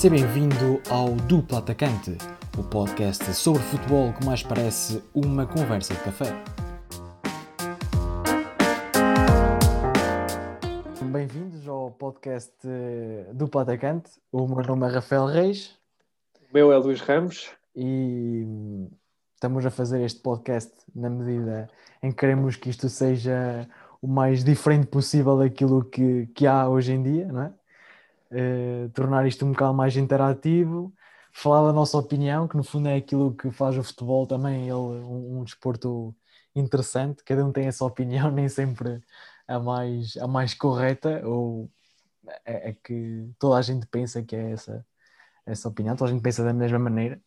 Seja bem-vindo ao Duplo Atacante, o podcast sobre futebol que mais parece uma conversa de café. Bem-vindos ao podcast Duplo Atacante. O meu nome é Rafael Reis. O meu é Luís Ramos. E estamos a fazer este podcast na medida em que queremos que isto seja o mais diferente possível daquilo que, que há hoje em dia, não é? Uh, tornar isto um bocado mais interativo, falar da nossa opinião, que no fundo é aquilo que faz o futebol também ele, um, um desporto interessante, cada um tem essa opinião, nem sempre a mais, a mais correta, ou é, é que toda a gente pensa que é essa, essa opinião, toda a gente pensa da mesma maneira.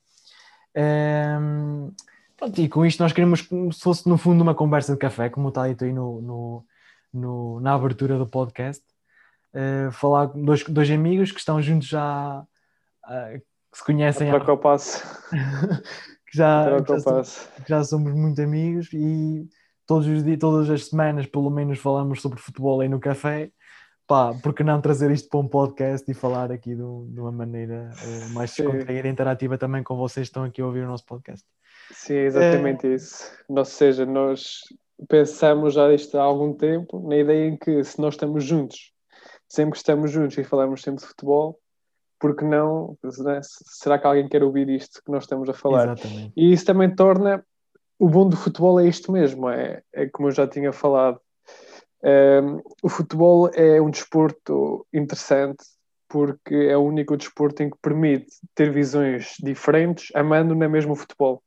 Um, ehm, pronto, e com isto nós queremos como se fosse no fundo uma conversa de café, como está dito aí no, no, no na abertura do podcast uh, falar com dois, dois amigos que estão juntos já, uh, que se conhecem. Há... o passo. que, já, que, já somos, que já somos muito amigos e todos os dias, todas as semanas, pelo menos, falamos sobre futebol aí no café. Pá, porque não trazer isto para um podcast e falar aqui de, de uma maneira uh, mais descontraída e interativa também com vocês que estão aqui a ouvir o nosso podcast? Sim, exatamente é... isso. Ou seja, nós pensamos já isto há algum tempo, na ideia em que se nós estamos juntos sempre que estamos juntos e falamos sempre de futebol, porque não, né? será que alguém quer ouvir isto que nós estamos a falar? Exatamente. E isso também torna, o bom do futebol é isto mesmo, é, é como eu já tinha falado, um, ehm, o futebol é um desporto interessante porque é o único desporto em que permite ter visões diferentes amando na mesmo futebol.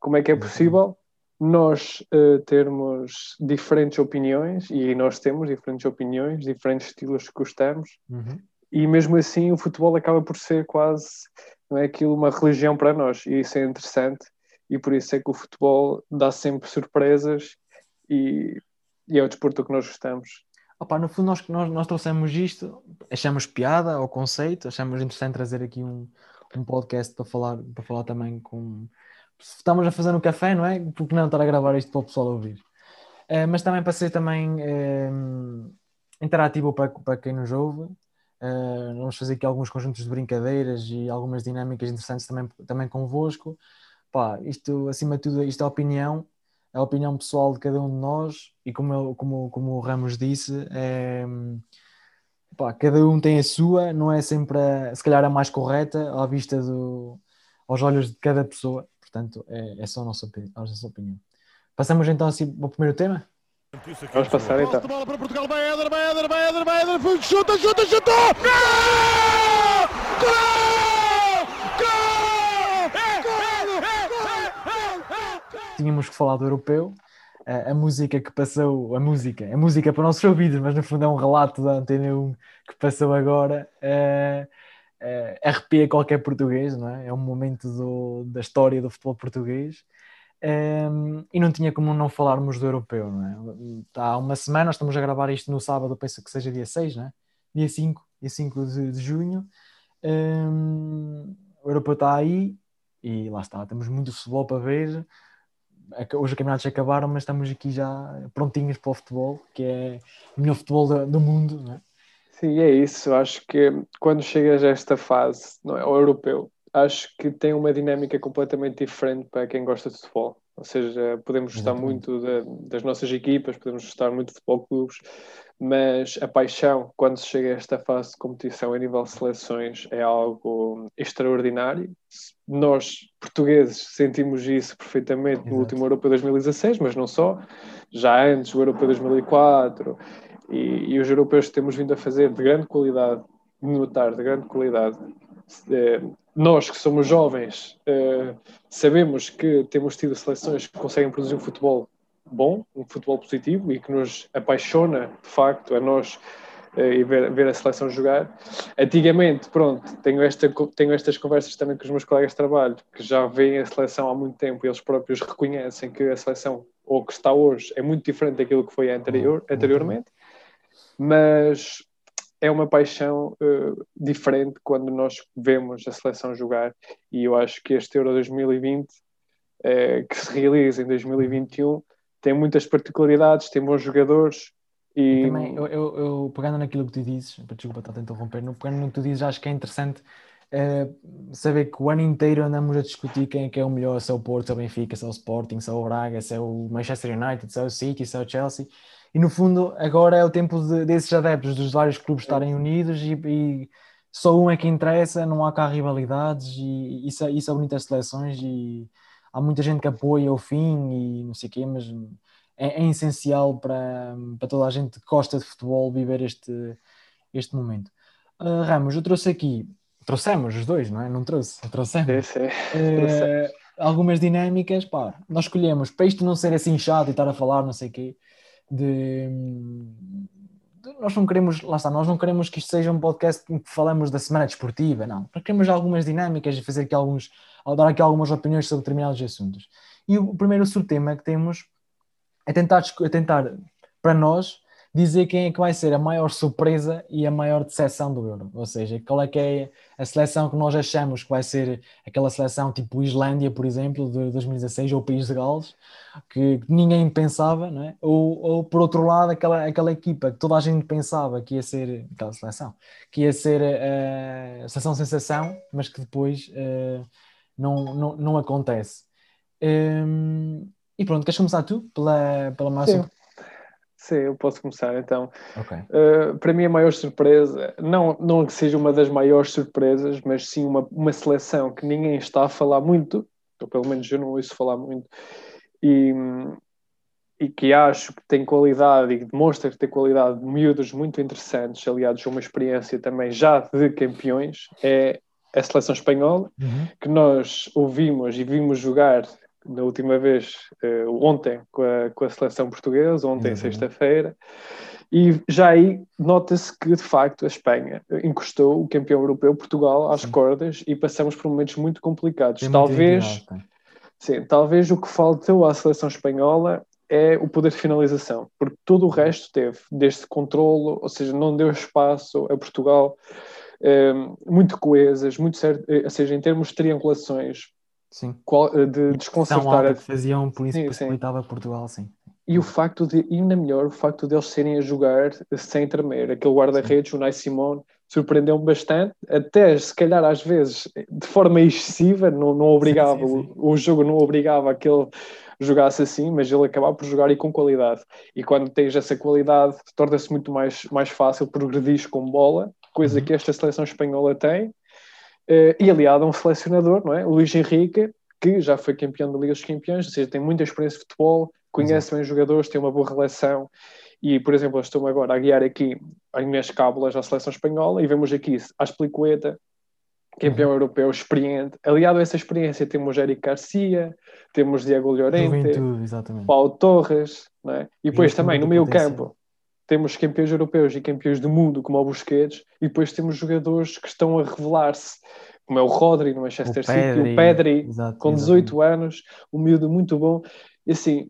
Como é que é possível? Nós uh, termos diferentes opiniões, e nós temos diferentes opiniões, diferentes estilos que gostamos, uhum. e mesmo assim o futebol acaba por ser quase não é aquilo uma religião para nós, e isso é interessante, e por isso é que o futebol dá sempre surpresas e, e é o desporto que nós gostamos. Opa, no fundo, nós, nós, nós trouxemos isto, achamos piada ao conceito, achamos interessante trazer aqui um, um podcast para falar, para falar também com estamos a fazer no café, não é? Porque não estar a gravar isto para o pessoal ouvir. Uh, mas também para ser também uh, interativo para, para quem nos ouve. Uh, vamos fazer aqui alguns conjuntos de brincadeiras e algumas dinâmicas interessantes também, também convosco. Pá, isto, acima de tudo, isto é a opinião, é a opinião pessoal de cada um de nós e como, eu, como, como o Ramos disse, é, pá, cada um tem a sua, não é sempre, a, se calhar, a mais correta à vista do, aos olhos de cada pessoa. Portanto, é, é só a nossa, a nossa opinião. Passamos então assim ao primeiro tema? Vamos passar então. bola para Portugal, vai Éder, vai Éder, vai Éder, vai Éder, chuta, chuta, chuta! Gol! Gol! Tínhamos que falar do europeu. A, a, música que passou, a música, a música para nossos ouvidos, mas no fundo é um relato da Antena 1 que passou agora. Uh, uh, arrepia qualquer português, não é? É um momento do, da história do futebol português. Um, ehm, e não tinha como não falarmos do europeu, não é? Há uma semana, nós estamos a gravar isto no sábado, penso que seja dia 6, não é? Dia 5, dia 5 de, de junho. Um, ehm, o europeu está aí e lá está, temos muito futebol para ver. Hoje os campeonatos acabaram, mas estamos aqui já prontinhos para o futebol, que é o melhor futebol do, do mundo, não é? Sim, é isso. Acho que quando chegas a esta fase, não é, ao europeu, acho que tem uma dinâmica completamente diferente para quem gosta de futebol. Ou seja, podemos gostar muito de, das nossas equipas, podemos gostar muito de futebol clubes, mas a paixão, quando se chega a esta fase de competição a nível de seleções, é algo extraordinário. Nós, portugueses, sentimos isso perfeitamente no último Europeu 2016, mas não só, já antes, o Europeu 2004 e, e, os europeus temos vindo a fazer de grande qualidade, notar de grande qualidade, eh, nós que somos jovens eh, sabemos que temos tido seleções que conseguem produzir um futebol bom, um futebol positivo e que nos apaixona de facto a nós eh, e ver, ver, a seleção jogar. Antigamente, pronto, tenho, esta, tenho estas conversas também com os meus colegas de trabalho que já veem a seleção há muito tempo e eles próprios reconhecem que a seleção, ou que está hoje, é muito diferente daquilo que foi anterior, anteriormente mas é uma paixão uh, diferente quando nós vemos a seleção jogar e eu acho que este Euro 2020 uh, eh, que se realiza em 2021 tem muitas particularidades, tem bons jogadores e... Também, eu, eu, eu, pegando naquilo que tu dizes, desculpa estar a interromper, no, pegando no que tu dizes, acho que é interessante uh, saber que o ano inteiro andamos a discutir quem é que é o melhor, se é o Porto, se é o Benfica, se é o Sporting, se é o Braga, se é o Manchester United, se é o City, se é o Chelsea. E no fundo, agora é o tempo de, desses adeptos dos vários clubes estarem unidos e, e, só um é que interessa, não há cá rivalidades e isso, é, isso é bonito das seleções e há muita gente que apoia o fim e não sei o quê, mas é, é, essencial para, para toda a gente que gosta de futebol viver este, este momento. Uh, Ramos, eu trouxe aqui, trouxemos os dois, não é? Não trouxe, trouxemos. Sim, sim. Uh, algumas dinâmicas, pá, nós escolhemos para isto não ser assim chato e estar a falar, não sei o quê, de, de, nós não queremos, lá está, nós não queremos que isto seja um podcast em que falamos da semana desportiva, não. Nós queremos algumas dinâmicas e fazer aqui alguns, dar aqui algumas opiniões sobre determinados assuntos. E o primeiro subtema que temos é tentar, é tentar, para nós, dizer quem é que vai ser a maior surpresa e a maior decepção do Euro. Ou seja, qual é que é a seleção que nós achamos que vai ser aquela seleção tipo Islândia, por exemplo, de 2016, ou País de Gales, que ninguém pensava, não é? ou, ou por outro lado, aquela, aquela equipa que toda a gente pensava que ia ser, aquela seleção, que ia ser uh, a seleção sensação, mas que depois uh, não, não, não acontece. Um, e pronto, queres começar tu pela, pela maior Sim. Sim, eu posso começar então. Okay. Uh, para mim, a maior surpresa, não, não que seja uma das maiores surpresas, mas sim uma, uma seleção que ninguém está a falar muito, ou pelo menos eu não ouço falar muito, e, e que acho que tem qualidade e demonstra que tem qualidade de miúdos muito interessantes, aliados a uma experiência também já de campeões, é a seleção espanhola, uhum. que nós ouvimos e vimos jogar na última vez, uh, ontem, com a, com a seleção portuguesa, ontem, sexta-feira, e já aí nota-se que, de facto, a Espanha encostou o campeão europeu, Portugal, às sim. cordas e passamos por momentos muito complicados. Tem talvez, sim, talvez o que faltou à seleção espanhola é o poder de finalização, porque todo o resto teve, desde controlo, ou seja, não deu espaço a Portugal, eh, muito coesas, muito certo, eh, ou seja, em termos de triangulações, Sim. Eh, de desconcertar. A... que faziam, por isso sim, possibilitava sim. Portugal, sim. E o facto de, ainda melhor, o facto deles serem a jogar sem tremer. Aquele guarda-redes, o Nai Simone, surpreendeu-me bastante, até se calhar às vezes de forma excessiva, não, não obrigava, sim, sim, sim. O, o, jogo não obrigava a que ele jogasse assim, mas ele acabava por jogar e com qualidade. E quando tens essa qualidade, torna-se muito mais, mais fácil progredir com bola, coisa uhum. que esta seleção espanhola tem, e aliado a um selecionador, não é? O Luís Henrique, que já foi campeão da Liga dos Campeões, ou seja, tem muita experiência de futebol, conhece Exato. bem os jogadores, tem uma boa relação. E, por exemplo, eu estou agora a guiar aqui as minhas cábulas à seleção espanhola e vemos aqui Asplicueta, campeão uhum. europeu experiente. Aliado a essa experiência, temos Eric Garcia, temos Diego Llorente, Paulo Torres, é? e depois também no meio campo temos campeões europeus e campeões do mundo, como o Busquets, e depois temos jogadores que estão a revelar-se, como é o Rodri no Manchester o City, Pedri, o Pedri, exato, com 18 exatamente. anos, um miúdo muito bom. E assim,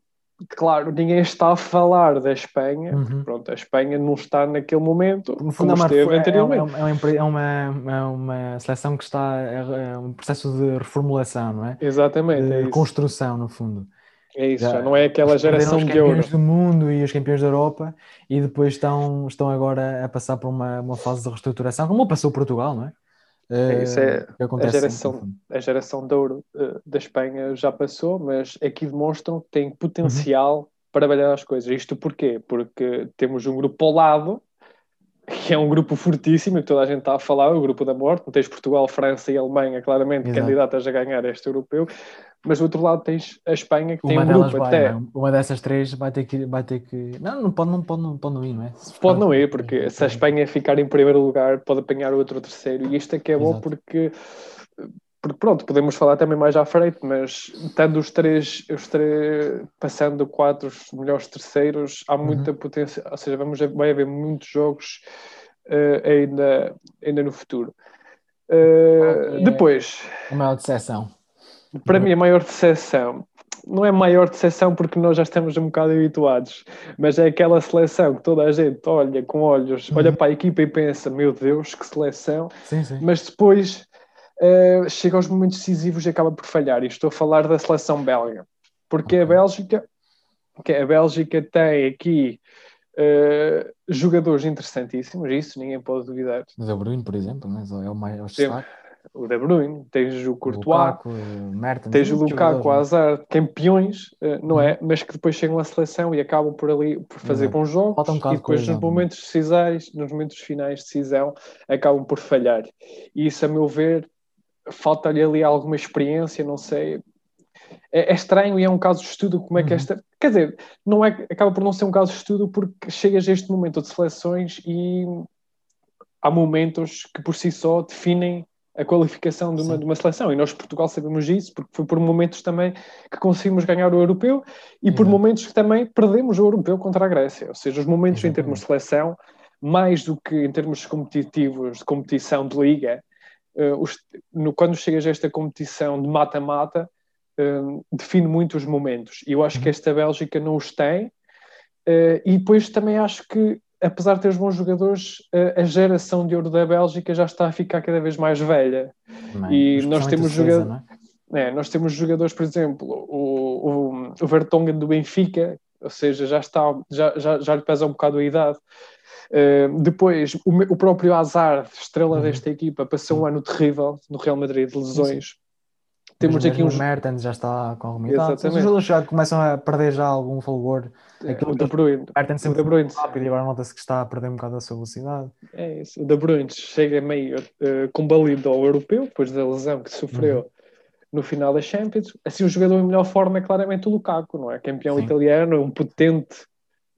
claro, ninguém está a falar da Espanha, uhum. pronto, a Espanha não está naquele momento no fundo, como é esteve é, anteriormente. É, é, é, uma, é uma seleção que está, é, um processo de reformulação, não é? Exatamente, de é construção, no fundo. É isso, já, já não é aquela geração de ouro. Os campeões do mundo e os campeões da Europa e depois estão, estão agora a passar por uma, uma fase de reestruturação, como passou Portugal, não é? É, isso é a geração, a geração de ouro uh, da Espanha já passou, mas aqui demonstram que tem potencial uhum. para trabalhar as coisas. Isto porquê? Porque temos um grupo ao lado que é um grupo fortíssimo, que toda a gente está a falar, o grupo da morte. Não tens Portugal, França e Alemanha, claramente, Exato. candidatas a ganhar este europeu. Mas do outro lado tens a Espanha, que uma tem um grupo vai, até. Não? Uma dessas três vai ter que. Vai ter que... Não, não pode, não, pode, não, pode não ir, não é? Se pode não ir, porque se a Espanha ficar em primeiro lugar, pode apanhar outro terceiro. E isto é que é Exato. bom porque porque pronto, podemos falar também mais à frente, mas tendo os três, os três passando quatro melhores terceiros, há muita uhum. potência, ou seja, vamos, vai haver muitos jogos uh, ainda, ainda no futuro. Uh, é depois. A maior decepção. Para mim, a maior decepção não é maior decepção porque nós já estamos um bocado habituados, mas é aquela seleção que toda a gente olha com olhos, uhum. olha para a equipa e pensa: meu Deus, que seleção! Sim, sim. Mas depois uh, chega aos momentos decisivos e acaba por falhar. E estou a falar da seleção belga, porque a Bélgica, que a Bélgica tem aqui uh, jogadores interessantíssimos, isso ninguém pode duvidar. Mas é o Bruno, por exemplo, né? é o mais destaque. O De Bruyne, tens o Courtois, Lukaku, Mertens, tens o Lukaku, o jogadores, Hazard, campeões, eh, não é? Uhum. Mas que depois chegam à seleção e acabam por ali por fazer bons jogos um e de depois nos é? momentos decisais, nos momentos finais de decisão, acabam por falhar. E isso, a meu ver, falta-lhe ali alguma experiência, não sei. É, é estranho e é um caso de estudo como é que Uhum. esta. Quer dizer, não é, acaba por não ser um caso de estudo porque chegas a este momento de seleções e há momentos que por si só definem a qualificação de uma, de uma seleção. E nós, Portugal, sabemos isso porque foi por momentos também que conseguimos ganhar o europeu e por Exato. momentos que também perdemos o europeu contra a Grécia. Ou seja, os momentos em termos de seleção, mais do que em termos competitivos, de competição de liga, eh, os- no- quando chegas a esta competição de mata-mata, eh, define muito os momentos. E eu acho que esta Bélgica não os tem. Eh, e depois também acho que, apesar de ter os bons jogadores, a geração de ouro da Bélgica já está a ficar cada vez mais velha. também. e nós temos o Sousa, jogador- não é? É, nós temos jogadores, por exemplo, o, o, o Vertonghen do Benfica, ou seja, já está, já, já, já lhe pesa um bocado a idade. Uh, depois, o, o próprio Hazard, estrela Uhum. desta equipa, passou um ano terrível no Real Madrid de lesões. Temos aqui uns. O Mertens já está com alguma idade. Os jogadores já começam a perder já algum fulgor. é, aquilo o De Bruyne, O Mertens o sempre De Bruyne, rápido e agora nota-se que está a perder um bocado a sua velocidade. é isso, o De Bruyne chega meio uh, combalido ao europeu, depois da lesão que sofreu Uhum. no final da Champions. Assim, o jogador em melhor forma é claramente o Lukaku, não é? Campeão Sim. italiano, um potente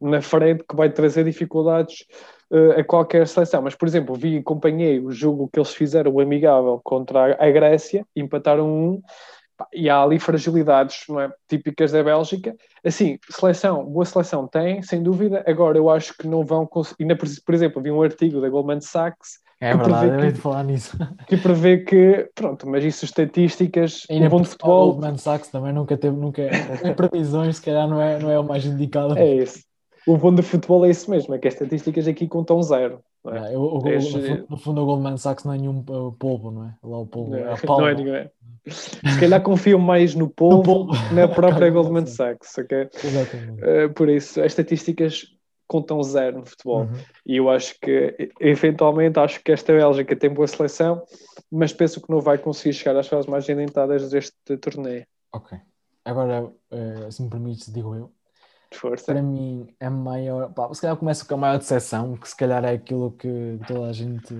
na frente que vai trazer dificuldades uh, a qualquer seleção. Mas, por exemplo, vi e acompanhei o jogo que eles fizeram, o amigável, contra a, Grécia, empataram um. E há ali fragilidades é? típicas da Bélgica. Assim, seleção, boa seleção tem, sem dúvida. Agora, eu acho que não vão conseguir. Por, exemplo, vi um artigo da Goldman Sachs É Que verdade, prevê que- falar nisso. que prevê que, pronto, mas isso estatísticas, Ainda bom de cima, o futebol Goldman Sachs também nunca teve, nunca, previsões, se calhar não é, não é o mais indicado. é esse. O bom de futebol é isso mesmo, é que as estatísticas aqui contam zero. Não é? Eu- o- o- É no, fundo, no fundo, o Goldman Sachs não é nenhum uh, polvo, não é? Lá o polvo, é a Não, palma. é ninguém. Se calhar confiam mais no polvo. que na própria Goldman não Sachs. ok? Exatamente. Eh, por isso, as estatísticas contam zero no futebol. Uhum. E eu acho que, eventualmente, acho que esta Bélgica tem boa seleção, mas penso que não vai conseguir chegar às fases mais endentadas deste torneio. Ok. Agora, uh, se me permites, digo eu. Força. Para mim, a maior. Pá, se calhar começo com a maior decepção, que se calhar é aquilo que toda a gente.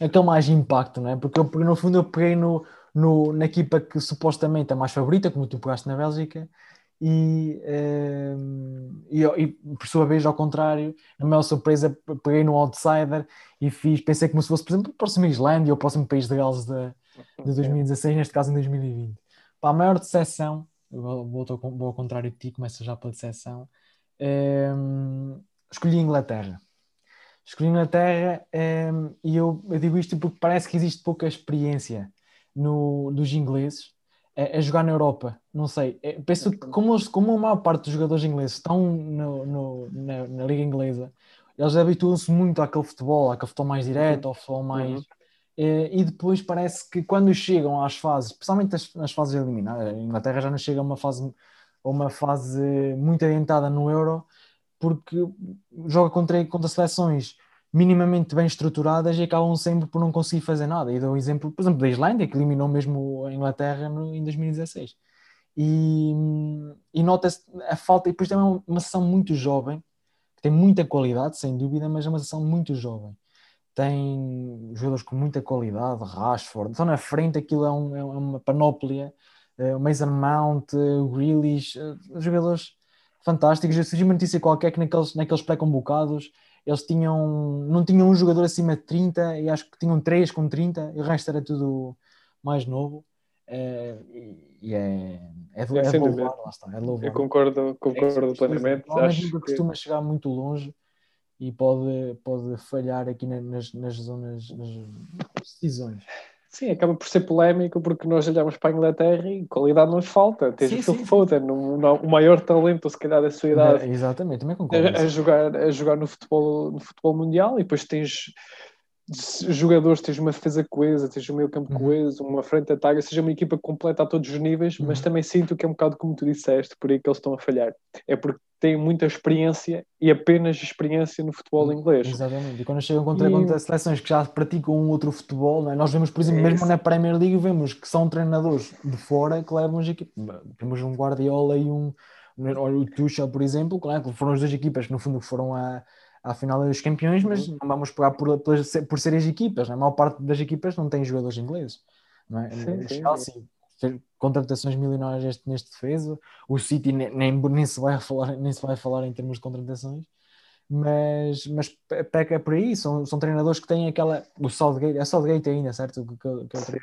É aquele mais impacto, não é? Porque eu, porque no fundo eu peguei no, no, na equipa que supostamente é mais favorita, como tu pegaste na Bélgica, e, ehm, e, e por sua vez, ao contrário, na maior surpresa, peguei no outsider e fiz, pensei como se fosse, por exemplo, o próximo Islândia ou o próximo país de Gales de, de 2016, neste caso em 2020. Para a maior decepção, eu vou, ao- contrário de ti, começa já pela decepção, ehm, escolhi a Inglaterra. Escolhi a Inglaterra ehm, e eu, eu digo isto porque parece que existe pouca experiência no, dos ingleses a, a jogar na Europa. Não sei, eh, penso que como, como a maior parte dos jogadores ingleses estão no- no- na, na Liga Inglesa, eles habituam-se muito àquele futebol, àquele futebol mais direto, ao futebol mais. Uhum. Eh, E depois parece que quando chegam às fases, especialmente as, nas fases eliminadas, a Inglaterra já não chega a uma fase, uma fase muito adiantada no Euro, porque joga contra, contra seleções minimamente bem estruturadas e acabam sempre por não conseguir fazer nada. E dou o exemplo, por exemplo, da Islândia, que eliminou mesmo a Inglaterra no- em 2016. E, e nota-se a falta, e depois também é uma, uma seleção muito jovem, que tem muita qualidade, sem dúvida, mas é uma seleção muito jovem. Tem jogadores com muita qualidade, Rashford, então na frente aquilo é, um- é uma panóplia, eh, o Mason Mount, o Grealish, eh, jogadores fantásticos. Eu surgiu uma notícia qualquer que naqueles, naqueles pré-convocados eles tinham, não tinham um jogador acima de 30 e acho que tinham três com 30 e o resto era tudo mais novo. E, é, é, É, é louvar, lá está, é louvar. Eu concordo, concordo plenamente. Provavelmente Acho nunca que, costuma chegar muito longe e pode, pode falhar aqui na- nas, nas zonas, nas decisões. sim, acaba por ser polémico porque nós olhamos para a Inglaterra e qualidade não lhes falta. Tens Sim, o Phil. Foden, o maior talento, se calhar, da sua idade, É, exatamente, também concordo. a, a jogar, a jogar no, futebol, no futebol mundial e depois tens jogadores, tens uma defesa coesa, tens um meio campo Uhum. coeso, uma frente de ataque, seja uma equipa completa a todos os níveis, mas Uhum. também sinto que é um bocado como tu disseste, por aí que eles estão a falhar. É porque têm muita experiência e apenas experiência no futebol inglês. Exatamente. E quando chegam contra, E- contra seleções que já praticam um outro futebol, é? nós vemos, por exemplo, É mesmo na Premier League, vemos que são treinadores de fora que levam as equipas. Temos um Guardiola e um. Olha, o Tuchel, por exemplo, claro, foram as duas equipas que no fundo foram à, à final dos campeões, mas Uhum. não vamos pegar por, pelas- por serem as equipas. não é? A maior parte das equipas não tem jogadores ingleses. Não é? Sim, o sim. Chelsea fez contratações milionárias neste, neste defesa, o City nem, nem, nem se vai falar, nem se vai falar em termos de contratações mas, mas pe- peca por aí, são, são treinadores que têm aquela. O Southgate, é Southgate ainda, certo? Que, que, que é o Sim,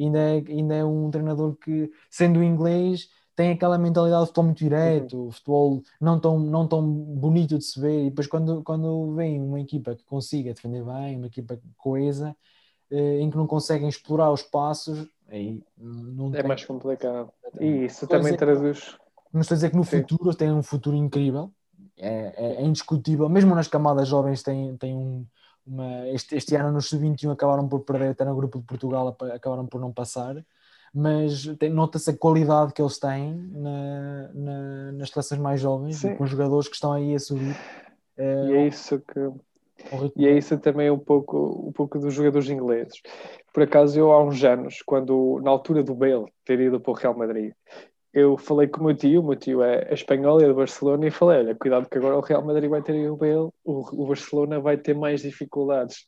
ainda, é, ainda é um treinador que, sendo inglês, tem aquela mentalidade de futebol muito direto, futebol não tão, não tão bonito de se ver, e depois quando, quando vem uma equipa que consiga defender bem, uma equipa coesa, eh, em que não conseguem explorar os passos, aí não É tem- mais complicado. E isso também traduz. não estou a dizer que no Sim. futuro tem um futuro incrível, é, é- é indiscutível, mesmo nas camadas jovens tem, tem um, uma, este, este ano nos sub-21 acabaram por perder até no grupo de Portugal, acabaram por não passar, mas nota-se a qualidade que eles têm na, na- nas seleções mais jovens, com jogadores que estão aí a subir. É, E é isso que. E é isso também um pouco, um pouco dos jogadores ingleses. Por acaso, eu há uns anos, quando na altura do Bale ter ido para o Real Madrid, eu falei com o meu tio, o meu tio é, é espanhol e é de Barcelona, e falei: olha, cuidado que agora o Real Madrid vai ter aí o Bale, o, o Barcelona vai ter mais dificuldades.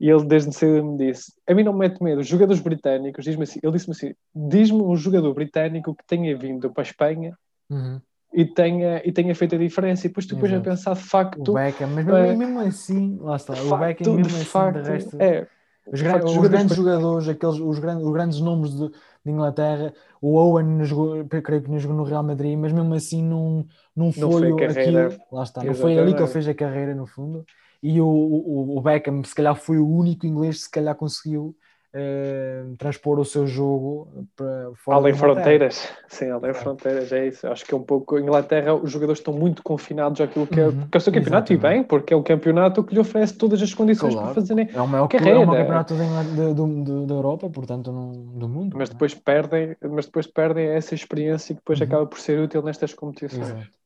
E ele desde cedo me disse: a mim não me mete medo, os jogadores britânicos, diz-me assim, ele disse-me assim: diz-me um jogador britânico que tenha vindo para a Espanha Uhum. e tenha, e tenha feito a diferença. E depois tu depois a pensar, de O facto, Beckham, mas mesmo, é- mesmo assim, lá está, de o Beckham facto, mesmo de assim, facto, de resto, é, Os, gran- facto, os jogadores grandes jogadores, aqueles, os, grandes, os grandes nomes de, de Inglaterra, o Owen não jogou, creio que não jogou no Real Madrid, mas mesmo assim não, não foi, foi o- carreira. aquilo, lá está, não foi ali que ele fez a carreira no fundo, e o, o, o Beckham se calhar foi o único inglês que se calhar conseguiu eh, transpor o seu jogo para fora Além fronteiras, sim, além Exato. fronteiras, é isso. Acho que é um pouco. A Inglaterra, os jogadores estão muito confinados àquilo que, é, Uhum, é o seu campeonato, e exatamente. bem, porque é um campeonato que lhe oferece todas as condições Claro. para fazerem. É o maior, Carreira. é o campeonato da, Europa, portanto, não, do mundo. Mas é? depois perdem, mas depois perdem essa experiência que depois Uhum. acaba por ser útil nestas competições. Exato.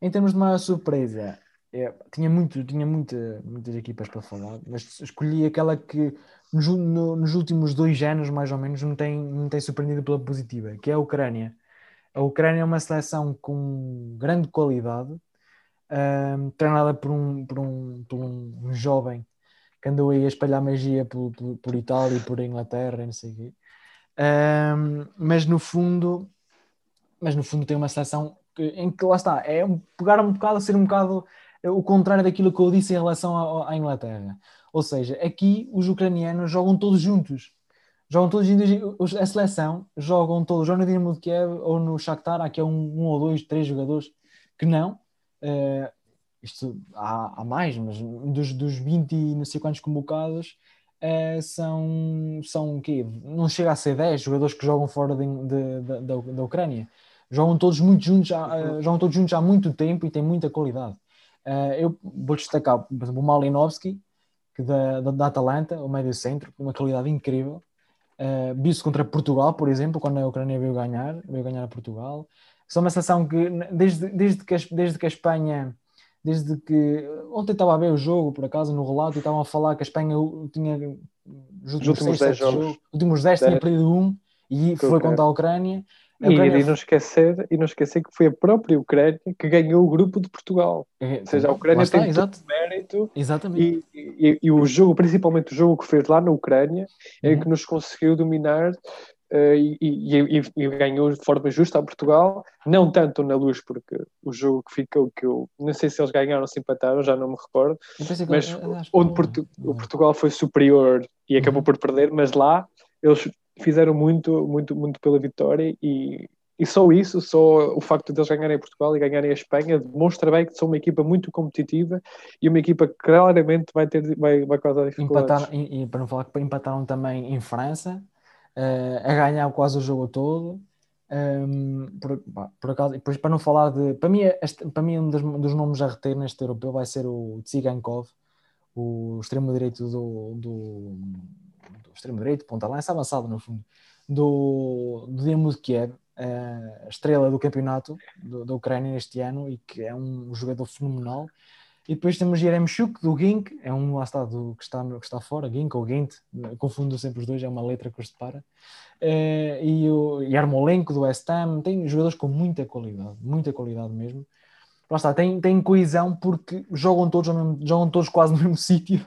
Em termos de maior surpresa, é, tinha, muito, tinha muita, muitas equipas para falar, mas escolhi aquela que nos, no- nos últimos dois anos, mais ou menos, me tem, me tem surpreendido pela positiva, que é a Ucrânia. A Ucrânia é uma seleção com grande qualidade, ahm, treinada por um, por, um, por um, um jovem que andou aí a espalhar magia por, por, por Itália e por Inglaterra não sei o quê. Ahm, mas no fundo, mas no fundo tem uma seleção que- em que lá está, é um, pegar um bocado a ser um bocado o contrário daquilo que eu disse em relação à, à Inglaterra. Ou seja, aqui os ucranianos jogam todos juntos. Jogam todos juntos, os- a seleção jogam todos, ou no Dinamo de Kiev ou no Shakhtar, há aqui é um, um ou dois, três jogadores que não. eh, isto há, há mais, mas dos, dos 20 e não sei quantos convocados, eh, são, são o quê? Não chega a ser 10 jogadores que jogam fora de- de- da- da, da Ucrânia. Jogam todos muito juntos, há, eh, jogam todos juntos há muito tempo e têm muita qualidade. Eh, eu vou destacar, por exemplo, o Malinovski, que da, da, da Atalanta, o médio centro, com uma qualidade incrível. Uh, viu-se contra Portugal, por exemplo, quando a Ucrânia veio ganhar, veio ganhar a Portugal. São uma seleção que, desde, desde, que, a, desde que a Espanha, desde que. Ontem estava a ver o jogo, por acaso, no relato, e estavam a falar que a Espanha tinha. Os últimos, últimos 6, 10 7 jogos. jogos, os últimos 10 tinha perdido um, e a foi contra a Ucrânia. A E, e não esquecer, e não esquecer que foi a própria Ucrânia que ganhou o grupo de Portugal. Ou seja, a Ucrânia tem todo exato, Mérito exatamente. e, e, e o jogo, principalmente o jogo que fez lá na Ucrânia, é Uhum. que nos conseguiu dominar eh, e, e- e- ganhou de forma justa a Portugal, não tanto na luz, porque o jogo que ficou, que eu não sei se eles ganharam ou se empataram, já não me recordo, mas eu- eu onde Portu- o Portugal foi superior e acabou Uhum. por perder, mas lá eles fizeram muito, muito, muito pela vitória e, e só isso, só o facto de eles ganharem Portugal e ganharem a Espanha demonstra bem que são uma equipa muito competitiva e uma equipa que claramente vai ter vai, vai causar dificuldades. E, para não falar que empataram também em França, eh, a ganhar quase o jogo todo. Ehm, por, pá, por acaso, e depois para não falar de. Para mim, este, para mim um dos, dos nomes a reter neste europeu vai ser o Tsigankov, o extremo-direito do, do, do extremo-direito, ponta-lança, avançado no fundo, do, do Dinamo de Kiev, a estrela do campeonato da Ucrânia este ano e que é um jogador fenomenal. E depois temos Jeremchuk do Gink, é um lá está do, que, está, que está fora, Gink ou Gint, confundo sempre os dois, é uma letra que os separa. Uh, e o Yarmolenko do West Ham, tem jogadores com muita qualidade, muita qualidade mesmo. Lá está, tem, tem coesão porque jogam todos, mesmo, jogam todos quase no mesmo sítio,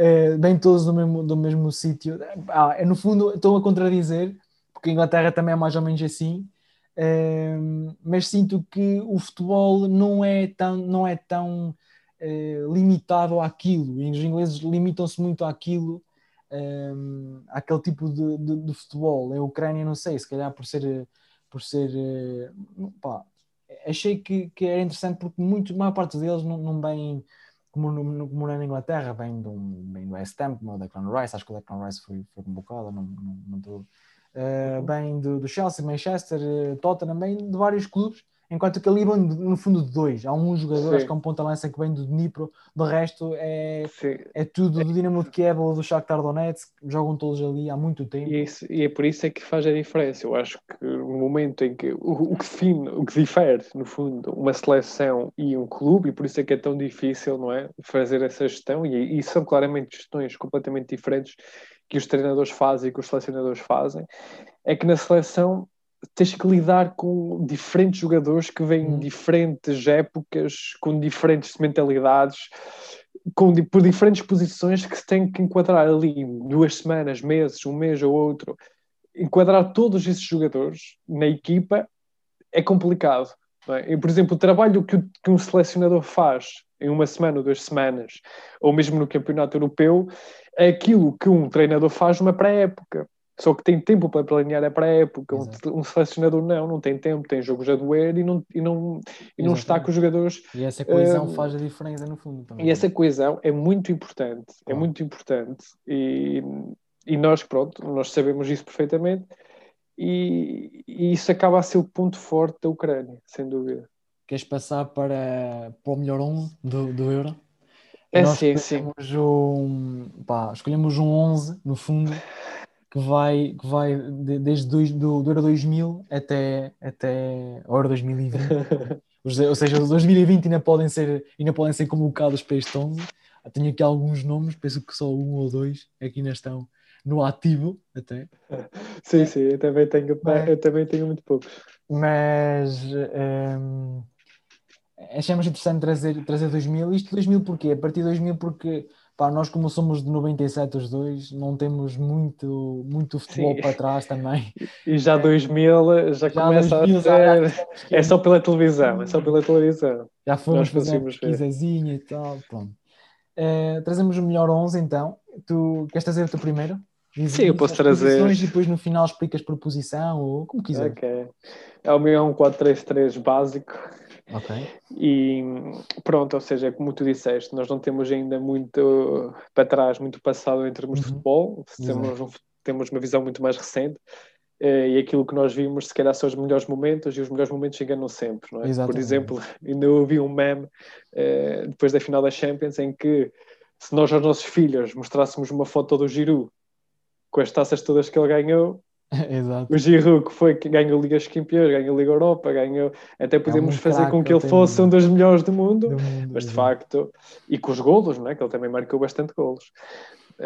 uh, bem todos do mesmo, do mesmo sítio. Ah, é, no fundo, estão a contradizer, porque a Inglaterra também é mais ou menos assim, uh, mas sinto que o futebol não é tão, não é tão uh, limitado àquilo, e os ingleses limitam-se muito àquilo, um, àquele tipo de, de, de, futebol. A Ucrânia, não sei, se calhar por ser, por ser pá, achei que, que era interessante porque muito, a maior parte deles não, não vem como, no, como na Inglaterra, vem do, vem do West Ham, como o Declan Rice, acho que o Declan Rice foi, foi convocado, não, não, não estou. Uh, bem do, do Chelsea, Manchester, Tottenham, bem de vários clubes enquanto que ali vão no fundo de dois. Há um jogador, Sim. acho que é um ponta-lança que vem do Dnipro, do resto é, é tudo do Dinamo de Kiev ou do Shakhtar Donetsk, jogam todos ali há muito tempo. E, isso, e, é por isso é que faz a diferença. Eu acho que no momento em que o, o, que define, o que difere, no fundo, uma seleção e um clube, e por isso é que é tão difícil, não é? Fazer essa gestão, e, e são claramente gestões completamente diferentes que os treinadores fazem e que os selecionadores fazem, é que na seleção tens que lidar com diferentes jogadores que vêm hum. diferentes épocas, com diferentes mentalidades, com, por diferentes posições que se tem que enquadrar ali duas semanas, meses, um mês ou outro. Enquadrar todos esses jogadores na equipa é complicado. É? E, por exemplo, o trabalho que, que um selecionador faz em uma semana ou duas semanas, ou mesmo no campeonato europeu, é aquilo que um treinador faz numa pré-época. Só que tem tempo para planear a pré-época. Um, um, selecionador não, não tem tempo, tem jogos a doer e não, e não, e não está com os jogadores. E essa coesão uh, faz a diferença no fundo também. E essa coesão é muito importante, é muito importante. E, e nós, pronto, nós sabemos isso perfeitamente. E, e, isso acaba a ser o ponto forte da Ucrânia, sem dúvida. Queres passar para, para o melhor 11 do, do Euro? É nós sim, sim. Um, pá, escolhemos um 11, no fundo que vai, que vai desde dois, do, do Euro 2000 até, até o Euro 2020. ou seja, os 2020 ainda podem ser, ainda podem ser convocados para este 11. Tenho aqui alguns nomes, penso que só um ou dois aqui ainda estão no ativo até. Sim, sim, eu também tenho, mas, eu também tenho muito poucos. Mas um, achamos interessante trazer, trazer 2000. Isto 2000 porquê? A partir de 2000 porque Pá, nós como somos de 97 os dois, não temos muito, muito futebol Sim. para trás também. E já 2000 já, já começa 2000, a ser... Já, é só pela televisão, é só pela televisão. Já fomos fazer uma pesquisazinha e tal, pronto. Uh, trazemos o melhor 11 então. Tu queres trazer o teu primeiro? Diz, Sim, eu posso trazer. E depois no final explicas por posição ou como quiser. Ok. É o meu é um 4-3-3 básico. Ok. E pronto, ou seja, como tu disseste, nós não temos ainda muito para trás, muito passado em termos uhum. de futebol, temos, um, temos uma visão muito mais recente. Eh, e aquilo que nós vimos, se calhar, são os melhores momentos, e os melhores momentos enganam sempre, não é? Por exemplo, ainda ouvi um meme eh, depois da final da Champions em que se nós aos nossos filhos mostrássemos uma foto do Giroud com as taças todas que ele ganhou, Exato. O Giroud que foi que ganhou Liga dos Campeões, ganhou Liga Europa, ganhou. Até podemos é um fazer com que ele fosse um dos melhores do mundo, do mundo mas de facto, e com os golos, não é? que ele também marcou bastante golos.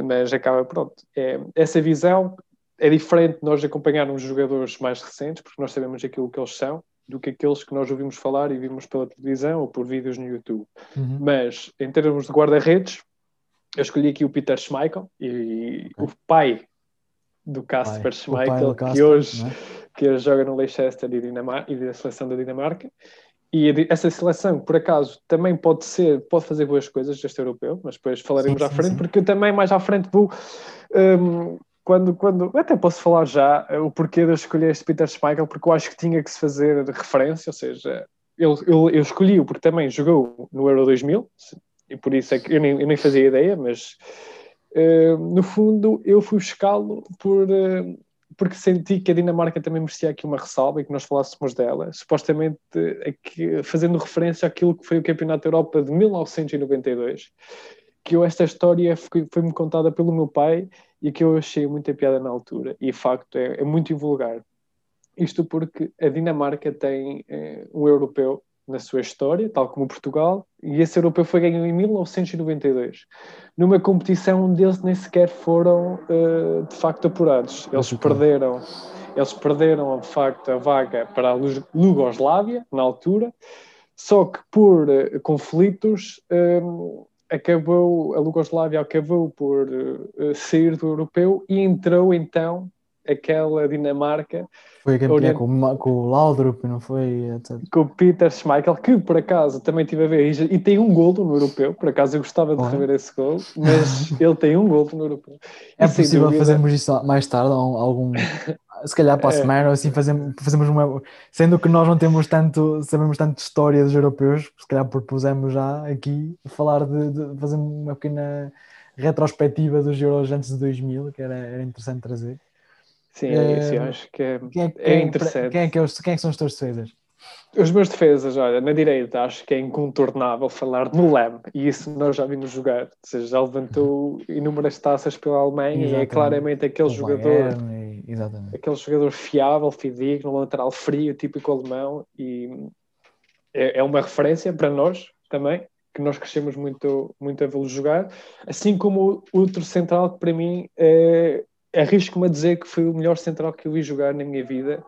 Mas acaba, pronto. É, essa visão é diferente de nós acompanharmos jogadores mais recentes, porque nós sabemos aquilo que eles são, do que aqueles que nós ouvimos falar e vimos pela televisão ou por vídeos no YouTube. Uhum. Mas em termos de guarda-redes, eu escolhi aqui o Peter Schmeichel e okay. o pai do Casper Schmeichel, que, hoje, é? que hoje joga no Leicester e, Dinamarca, e da seleção da Dinamarca. E essa seleção, por acaso, também pode ser, pode fazer boas coisas deste europeu, mas depois falaremos sim, à frente, sim. porque eu também mais à frente vou. Um, quando, quando, até posso falar já uh, o porquê de eu escolher este Peter Schmeichel, porque eu acho que tinha que se fazer referência, ou seja, eu, eu, eu escolhi-o porque também jogou no Euro 2000, e por isso é que eu nem, eu nem fazia ideia, mas Uh, no fundo, eu fui buscá-lo por, uh, porque senti que a Dinamarca também merecia aqui uma ressalva e que nós falássemos dela, supostamente aqui, fazendo referência àquilo que foi o Campeonato da Europa de 1992, que eu, esta história foi-me contada pelo meu pai e que eu achei muita piada na altura. E, de facto, é, é muito invulgar. Isto porque a Dinamarca tem é, um europeu na sua história, tal como Portugal, e esse europeu foi ganho em 1992, numa competição onde eles nem sequer foram uh, de facto apurados. Eles perderam, eles perderam de facto a vaga para a Lugoslávia na altura, só que por uh, conflitos um, eh, acabou a Lugoslávia acabou por uh, sair do europeu e entrou então aquela Dinamarca. Foi campeã orient... com, com o Laudrup, não foi? Com o Peter Schmeichel, que por acaso também tive a ver e, tem um gol no europeu. Por acaso eu gostava de rever esse gol, mas ele tem um gol no europeu. É e possível dúvida... fazermos isso mais tarde, algum. Se calhar para a é. semana, ou assim fazemos, fazemos uma. Sendo que nós não temos tanto, sabemos tanto de história dos europeus, se calhar propusemos já aqui falar de, de fazer uma pequena retrospectiva dos Euros antes de 2000, que era, era interessante trazer. Sim, é isso, eu acho que é, quem é, é interessante. Quem é, que é os, quem é que são os teus defesas? Os meus defesas, olha, na direita acho que é incontornável falar no Lem, e isso nós já vimos jogar, ou seja, já levantou inúmeras taças pela Alemanha exatamente. e é claramente aquele o jogador, exatamente. aquele jogador fiável, fidedigno, lateral frio, típico alemão, e é, é uma referência para nós também, que nós crescemos muito, muito a vê-lo jogar, assim como o outro central que para mim é, arrisco-me a dizer que foi o melhor central que eu vi jogar na minha vida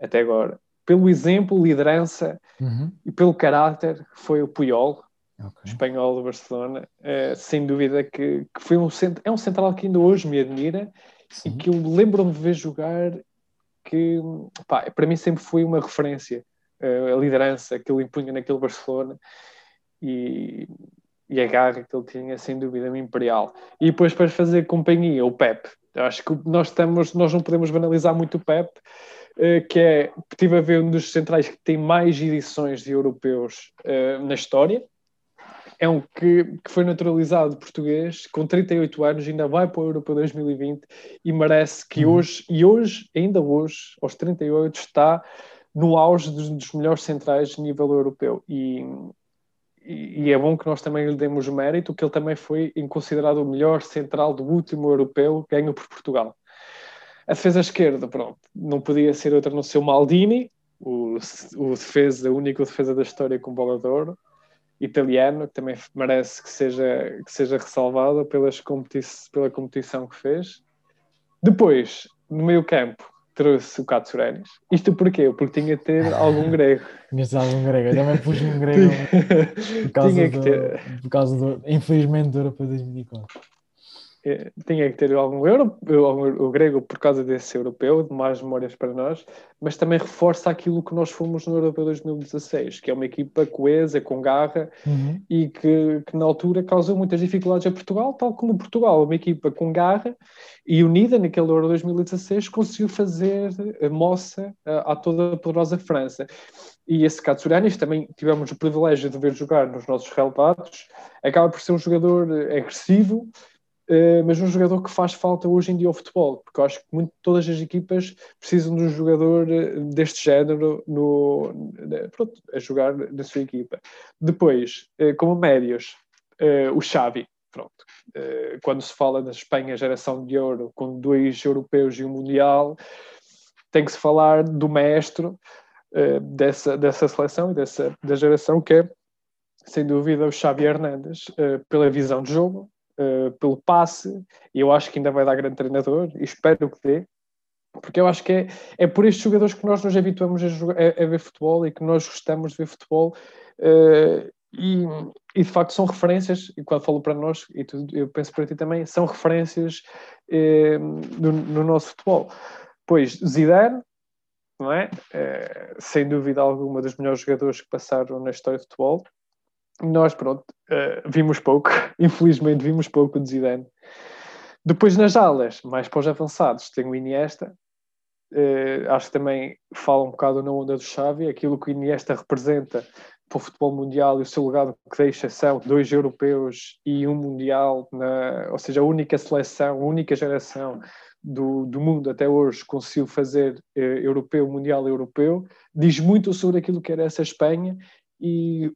até agora. Pelo exemplo, liderança uhum. e pelo caráter, foi o Puyol, okay. espanhol do Barcelona. É, sem dúvida que, que, foi um é um central que ainda hoje me admira Sim. e que eu lembro-me de ver jogar que pá, para mim sempre foi uma referência. Uh, a liderança que ele impunha naquele Barcelona e, e a garra que ele tinha, sem dúvida, imperial. E depois para fazer companhia, o Pep, eu acho que nós, estamos, nós não podemos banalizar muito o PEP, eh, que é, tive a ver um dos centrais que tem mais edições de europeus uh, na história. É um que, que foi naturalizado português, com 38 anos, ainda vai para o Europeu 2020 e merece que uhum. hoje, e hoje, ainda hoje, aos 38, está no auge dos, dos melhores centrais de nível europeu. E, e, é bom que nós também lhe demos mérito, que ele também foi considerado o melhor central do último europeu ganho por Portugal. A defesa esquerda, pronto, não podia ser outra no seu Maldini, o, o defesa, o único defesa da história com bola de ouro, italiano, que também merece que seja, que seja ressalvado pelas competi pela competição que fez. Depois, no meio campo, trouxe o Katsurenis. Isto porquê? Porque tinha de ter algum grego. Tinha de ter algum grego. Eu também pus um grego por causa, tinha que ter. Do, por causa do, infelizmente, do Europa 2004. É, tinha que ter algum euro, o grego por causa desse europeu, de mais memórias para nós, mas também reforça aquilo que nós fomos no Europeu 2016, que é uma equipa coesa, com garra uhum. e que, que, na altura causou muitas dificuldades a Portugal, tal como Portugal, uma equipa com garra e unida naquele Euro 2016 conseguiu fazer a moça à toda a poderosa França. E esse Katsuranis também tivemos o privilégio de ver jogar nos nossos relevados, acaba por ser um jogador agressivo, Uh, mas um jogador que faz falta hoje em dia ao futebol, porque eu acho que muito, todas as equipas precisam de um jogador eh, deste género no, pronto, a jogar na sua equipa. Depois, uh, como médios, o Xavi, pronto. quando se fala da Espanha geração de ouro, com dois europeus e um mundial, tem que se falar do mestre dessa, dessa seleção e dessa da geração que é, sem dúvida, o Xavi Hernandes, pela visão de jogo, uh, pelo passe, e eu acho que ainda vai dar grande treinador, e espero que dê, porque eu acho que é, é por estes jogadores que nós nos habituamos a, jogar, a, a ver futebol e que nós gostamos de ver futebol. Uh, e, e, de facto são referências, e quando falo para nós, e tu, eu penso para ti também, são referências eh, no, no, nosso futebol. Pois Zidane, não é? Eh, sem dúvida alguma, dos melhores jogadores que passaram na história do futebol nós, pronto, uh, vimos pouco, infelizmente vimos pouco de Zidane. Depois nas alas, mais para os avançados, tem o Iniesta, uh, acho que também fala um bocado na onda do Xavi, aquilo que o Iniesta representa para o futebol mundial e o seu legado que deixa são dois europeus e um mundial, na, ou seja, a única seleção, a única geração do, do mundo até hoje conseguiu fazer uh, europeu, mundial, europeu, diz muito sobre aquilo que era essa Espanha e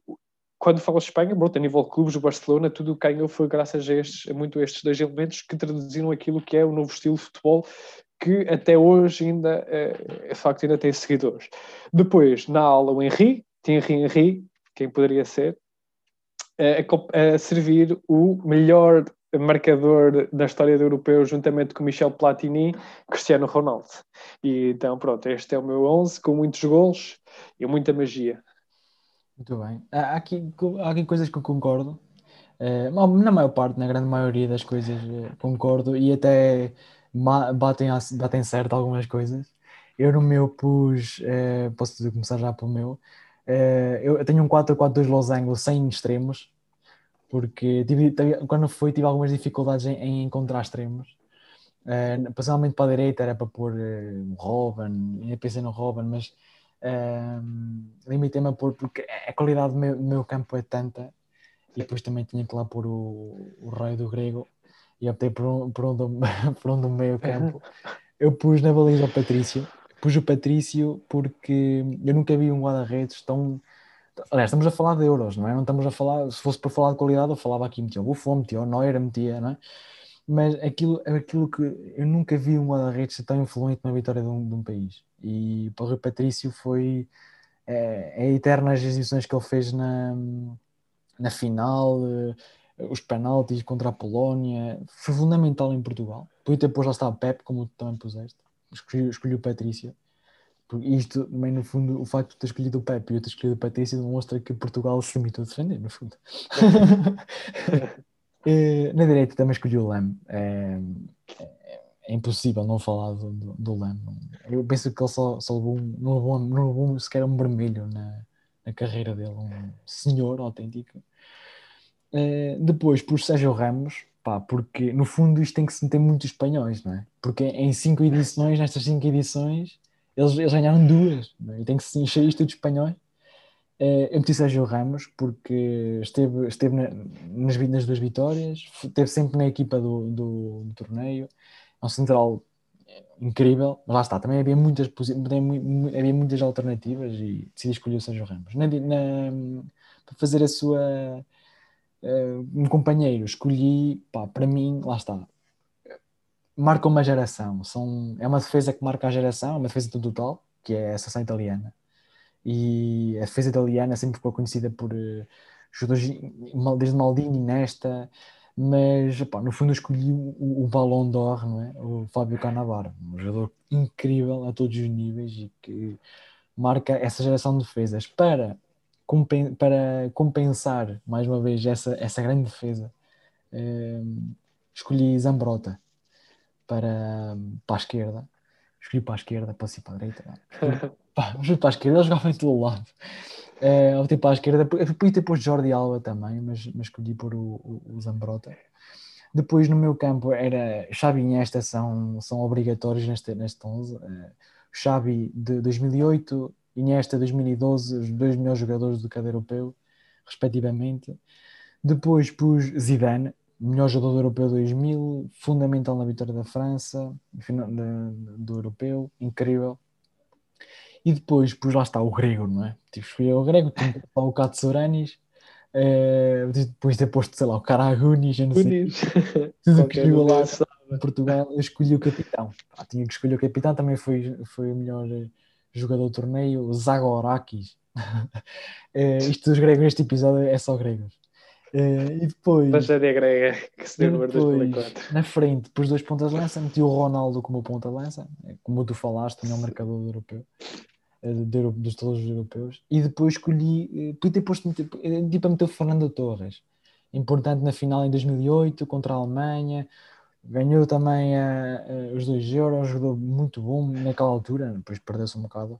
quando falo de Espanha, pronto, a nível de clubes, o Barcelona, tudo ganhou foi graças a, estes, a muito estes dois elementos que traduziram aquilo que é o novo estilo de futebol que até hoje ainda, é, facto, ainda tem seguidores. Depois, na aula, o Henri, Thierry Henry, quem poderia ser, a, a, servir o melhor marcador da história do europeu, juntamente com Michel Platini, Cristiano Ronaldo. E então, pronto, este é o meu 11, com muitos gols e muita magia. Muito bem. Há aqui, há aqui coisas que eu concordo. É, na maior parte, na grande maioria das coisas, eh, concordo e até batem, batem certo algumas coisas. Eu no meu pus, é, posso começar já pelo meu, eu tenho um 4-4-2 losango sem extremos, porque tive, quando fui tive algumas dificuldades em, em encontrar extremos. Uh, principalmente para a direita era para pôr uh, Robin, ia pensar no Robin, mas uh, limitei-me a pôr porque a qualidade do meu, meu, campo é tanta e depois também tinha que lá pôr o, o rei do grego e optei por um, por um, do, por um do meio campo. Eu pus na baliza o Patrício, pus o Patrício porque eu nunca vi um guarda-redes tão Aliás, estamos a falar de euros, não é? Não estamos a falar, se fosse para falar de qualidade, eu falava aqui, metia o Buffon, metia o Neuer, metia, não é? Mas aquilo, aquilo que eu nunca vi um guarda-redes tão influente na vitória de um, de um, país. E para o Rui Patrício foi é, é eterna as exibições que ele fez na, na final, eh, os penaltis contra a Polónia, foi fundamental em Portugal. Podia ter pôs lá está o Pep, como tu também puseste, escolhi, escolhi o Patrício porque isto, também, no fundo, o facto de ter escolhido o Pepe e eu ter escolhido o Patrício demonstra que Portugal se limitou a defender, no fundo. Eh, na direita também escolhi o Lem. É, é, é, impossível não falar do, do. Eu penso que ele só, só levou, um, não, levou, não levou sequer um vermelho na, na carreira dele. Um senhor autêntico. É, depois, por Sérgio Ramos, pá, porque no fundo isto tem que se meter muitos espanhóis, não é? Porque em cinco edições, nestas cinco edições eles, eles ganharam duas é? e tem que se encher isto de espanhóis. Uh, eu meti Sérgio Ramos porque esteve, esteve na, nas, nas duas vitórias, esteve sempre na equipa do, do, do, torneio. É um central incrível, mas lá está, também havia muitas, havia muitas alternativas e decidi escolher o Sérgio Ramos. Na, na, para fazer a sua. Uh, um companheiro, escolhi, pá, para mim, lá está, marca uma geração. São, é uma defesa que marca a geração, é uma defesa total, que é a seleção italiana. E a defesa italiana sempre ficou conhecida por uh, jogadores desde Maldini, Nesta, mas opa, no fundo eu escolhi o, o Ballon d'Or, não é? o Fábio Cannavaro, um jogador incrível a todos os níveis e que marca essa geração de defesas para, compen para compensar mais uma vez essa, essa grande defesa. Uh, escolhi Zambrota para, para a esquerda. Escolhi para a esquerda, ir para a direita. Pá, para a esquerda, ele jogava em todo lado. Uh, optei para a esquerda, podia ter posto Jordi Alba também, mas, mas escolhi por o, o, o Zambrota. Depois no meu campo era Xavi e Iniesta são, são obrigatórios neste, neste 11. Uh, Xavi de 2008, Iniesta 2012, os dois melhores jogadores do cada europeu, respectivamente. Depois pus Zidane, melhor jogador europeu 2000, fundamental na vitória da França, final, do europeu, incrível. E depois, pois lá está o grego, não é? Tipo, escolher o grego, tinha o Katsouranis, uh, depois de ter posto, sei lá, o Karagunis, eu não sei. Tudo que jogou lá em Portugal, eu escolhi o capitão. Ah, tinha que escolher o capitão, também foi, foi o melhor eh, jogador do torneio, o Zagorakis. uh, isto dos gregos, neste episódio é só gregos. Uh, e depois. Grega que se deu depois, Na frente, depois dois pontas de lança, meti o Ronaldo como ponta de lança, é como tu falaste, o marcador do europeu, eh, dos todos os europeus. E depois escolhi, eh, podia ter posto, tipo, para meter o Fernando Torres, importante na final em 2008 contra a Alemanha. Ganhou também uh, uh, os dois euros, jogou muito bom naquela altura, depois perdeu-se um bocado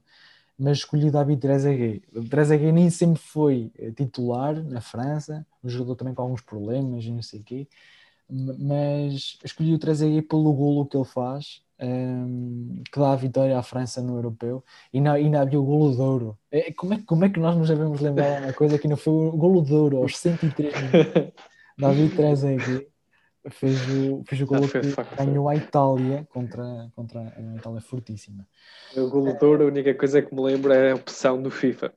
mas escolhi David Trezeguet. Trezeguet nem sempre foi eh, titular na França, um jogador também com alguns problemas e não sei o quê, mas escolhi o Trezeguet pelo golo que ele faz, um, ehm, que dá a vitória à França no Europeu, e ainda, ainda havia o golo de ouro. É, como, é, como é que nós nos devemos lembrar uma coisa que não foi o golo de ouro aos 103 minutos? David Trezeguet fez o, fez o golo ah, que ganhou a Itália contra, contra a Itália fortíssima. O golo de ouro, a única coisa que me lembro é a opção do FIFA.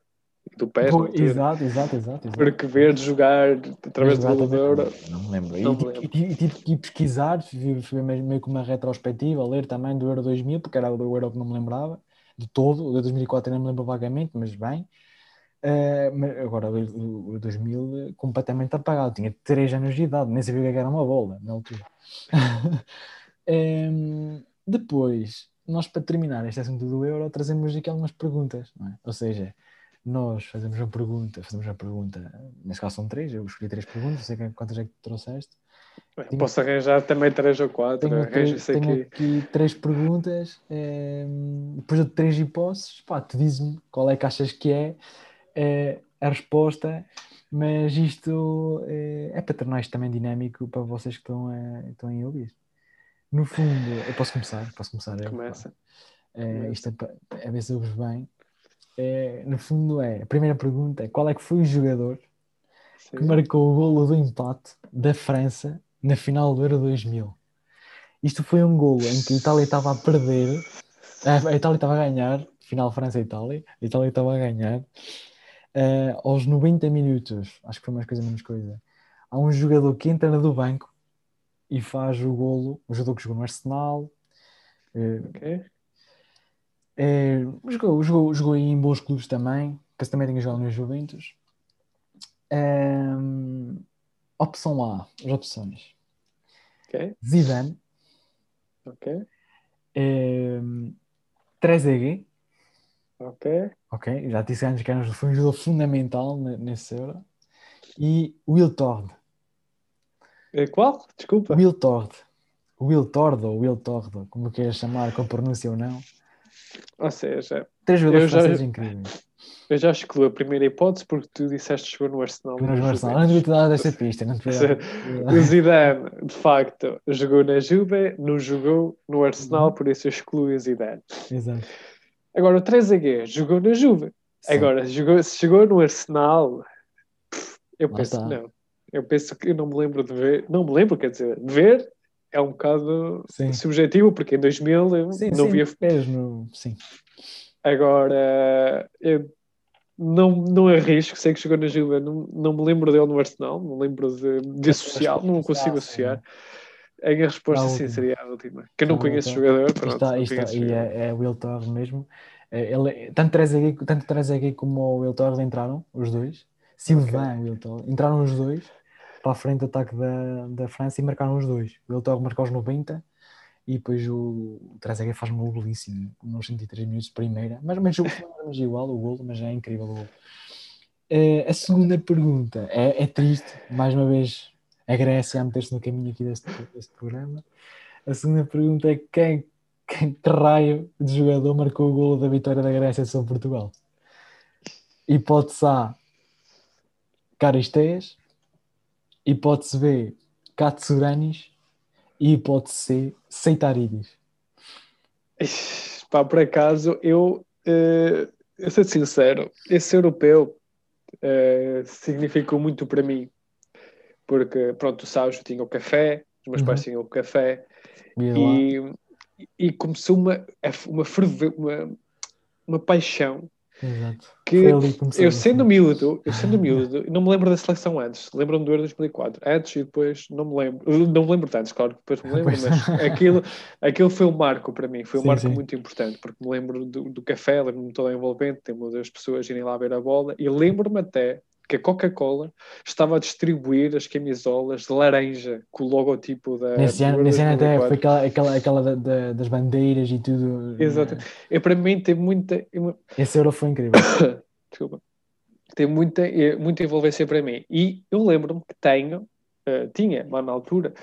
do altura. exato, exato, exato. exato. Porque ver jogar através do Euro. Não me lembro. Não e, me tive- e tive- que ir pesquisar, fui- fui meio, que uma retrospectiva, ler também do Euro 2000, porque era o do Euro que não me lembrava, de todo. O de 2004 ainda me lembro vagamente, mas bem. Eh, agora, o, o 2000 eh, completamente apagado. Tinha 3 anos de idade, nem sabia o que era uma bola na altura. Em, depois, nós para terminar este assunto do Euro, trazemos aqui algumas perguntas, é? Ou seja, nós fazemos uma pergunta, fazemos uma pergunta, nesse caso são três, eu escolhi três perguntas, não sei quantas é que tu trouxeste. Tenho- Posso arranjar também três ou quatro. Tenho, três- tenho aqui. aqui três perguntas, em, depois de três hipóteses, pá, tu diz-me qual é que achas que é eh, a resposta, mas isto eh, é para tornar isto também dinâmico para vocês que estão a, estão a ouvir. No fundo, eu posso começar, posso começar. eu, Começa. é, isto é, pa- é ver se ouves bem. É, no fundo é, a primeira pergunta é qual é que foi o jogador que Sim. marcou o golo do empate da França na final do Euro 2000? Isto foi um golo em que a Itália estava a perder, a Itália estava a ganhar, final França-Itália, a Itália estava a ganhar, eh, aos 90 minutos, acho que foi mais coisa menos coisa, há um jogador que entra do banco e faz o golo, um jogador que jogou no Arsenal, eh, Ok. é, jogou, jogou, jogou em bons clubes também, que também tinha jogado no Juventus. Ehm, opção A, as opções. Ok. Zidane, Ok. ehm, Trezeguet, Ok. ok, já disse antes que era um- jogador fundamental ne- nesse Euro, e Will Tord. Eh, Qual? Desculpa. Will Tord. Will Tord ou Will Tord, como queiras chamar, com pronúncia ou não. Ou seja, Três jogadores já- franceses incríveis. eu já excluí a primeira hipótese porque tu disseste que jogou no Arsenal. E no Arsenal, não devia ter dado essa pista. Não dar- O Zidane, de facto, jogou na Juve, não jogou no Uhum. Arsenal, por isso eu excluí o Zidane. Exato. Agora, o Trezeguet jogou na Juve. Sim. Agora, jogou, se jogou no Arsenal, eu Lá penso está. que não. Eu penso que eu não me lembro de ver. Não me lembro, quer dizer, de ver é um bocado Sim. subjetivo, porque em 2000 eu Sim, não sim, via. pés no... Sim. Agora, eu não, não arrisco, sei que jogou na Juve, não, não me lembro dele no Arsenal, não me lembro de, de associar, não consigo associar. A minha resposta A sim seria a última. Que eu não conheço o então. jogador, pronto, está, está, e jogador. é, é o Will Tord mesmo. É, Ele, tanto Trezeguet, tanto Trezeguet como o Will Tord entraram, os dois. Sylvain e Will Tord. Entraram os dois para a frente do ataque da, da França e marcaram os dois. O Will Tord marcou aos 90 e depois o, o Trezeguet faz um gol belíssimo nos 103 minutos de primeira. Mais ou menos o mais ou menos igual o gol, mas é incrível o gol. Eh, a segunda pergunta é, é triste, mais uma vez a Grécia a meter-se no caminho aqui deste, deste programa. A segunda pergunta é quem, quem que raio de jogador marcou o golo da vitória da Grécia sobre Portugal? Hipótese A, Caristeias. Hipótese B, Katsuranis. E hipótese C, Seitaridis. Pá, por acaso, eu, eh, eu sou sincero, esse europeu eh, significou muito para mim, porque, pronto, tu sabes, eu tinha o café, os meus pais Uhum. tinham o café, e, e começou uma, uma, ferve- uma, uma paixão Exato. que eu sendo miúdo, eu sendo miúdo, não me lembro da seleção antes, lembro-me do Euro 2004, antes e depois não me lembro, não me lembro tanto, claro que depois me lembro, Pois. mas aquilo, aquilo foi um marco para mim, foi um Sim, marco sim. muito importante, porque me lembro do, do café, lembro-me toda envolvente, lembro das pessoas irem lá ver a bola, e lembro-me até que a Coca-Cola estava a distribuir as camisolas de laranja com o logotipo da Nesse ano, nesse ano até 2004. foi aquela, aquela, aquela da- da- das bandeiras e tudo. Exato. E para mim tem muita, Esse euro foi incrível. desculpa, tem muita, eh, muita envolvência para mim. E eu lembro-me que tenho, eh, tinha lá na altura,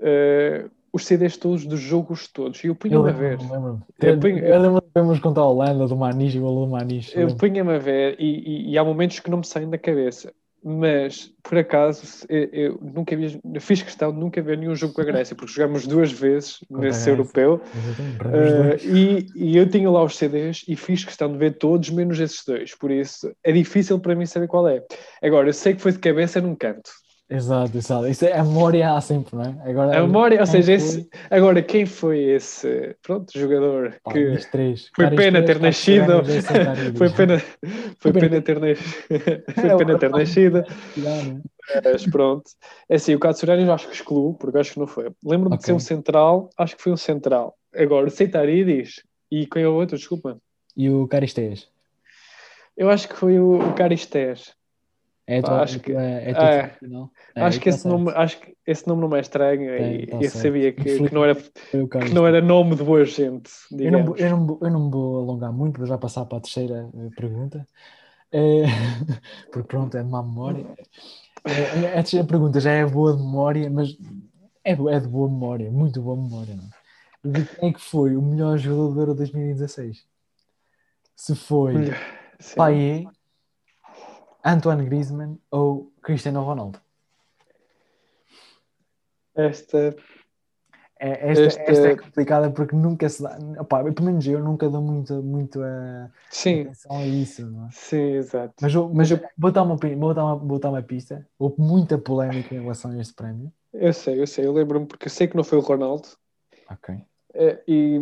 eh, os CDs todos dos jogos todos. E eu punha-me a ver. lembro-me. Eu lembro-me de vermos contra a Holanda, do Maniche, o golo do Maniche. eu Eu lembro. punha-me a ver e, e- e há momentos que não me saem da cabeça. Mas, por acaso, eu, eu nunca vi, fiz questão de nunca ver nenhum jogo com a Grécia, porque jogámos duas vezes Contra nesse europeu Uh, e, e eu tinha lá os CDs e fiz questão de ver todos, menos esses dois. Por isso é difícil para mim saber qual é. Agora, eu sei que foi de cabeça num canto. Exato, exato. Isso é a memória há sempre, não é? Agora, A memória, ou seja, esse, agora quem foi esse pronto, jogador Pá, que três. foi Caras pena três, ter nascido, foi pena, foi pena ter nascido, foi pena ter é, nascido, Já, não é? mas pronto. É assim, o Katsurani eu acho que excluo, porque acho que não foi. Lembro-me de Ok. ser um central, acho que foi um central. Agora, o Seitaridis e quem é o outro, desculpa. E o Caristeias? Eu acho que foi o, o Caristés. É a Pá, tua, acho é, que- é é. É, acho, que esse nome, acho que esse nome não é estranho e tá eu sabia que, que não era, que não era nome de boa gente, Eu não, eu, não, eu não me vou alongar muito, vou já passar para a terceira eh, pergunta. Porque pronto, é de má memória. A terceira pergunta já é boa de memória, mas é, é de boa memória, muito boa memória. Não? é? De quem é que foi o melhor jogador do Euro 2016? Se foi Sim. Antoine Griezmann ou Cristiano Ronaldo? Esta É, esta, Este- esta é complicada porque nunca se dá. Opá, pelo menos eu nunca dou muito, muito eh, Sim, atenção a isso. É? sim, exato. Mas, eu- mas eu vou dar, uma, vou, dar uma, vou dar uma pista. Houve muita polémica em relação a este prémio. Eu sei, eu sei, eu lembro-me porque eu sei que não foi o Ronaldo Ok. eh, e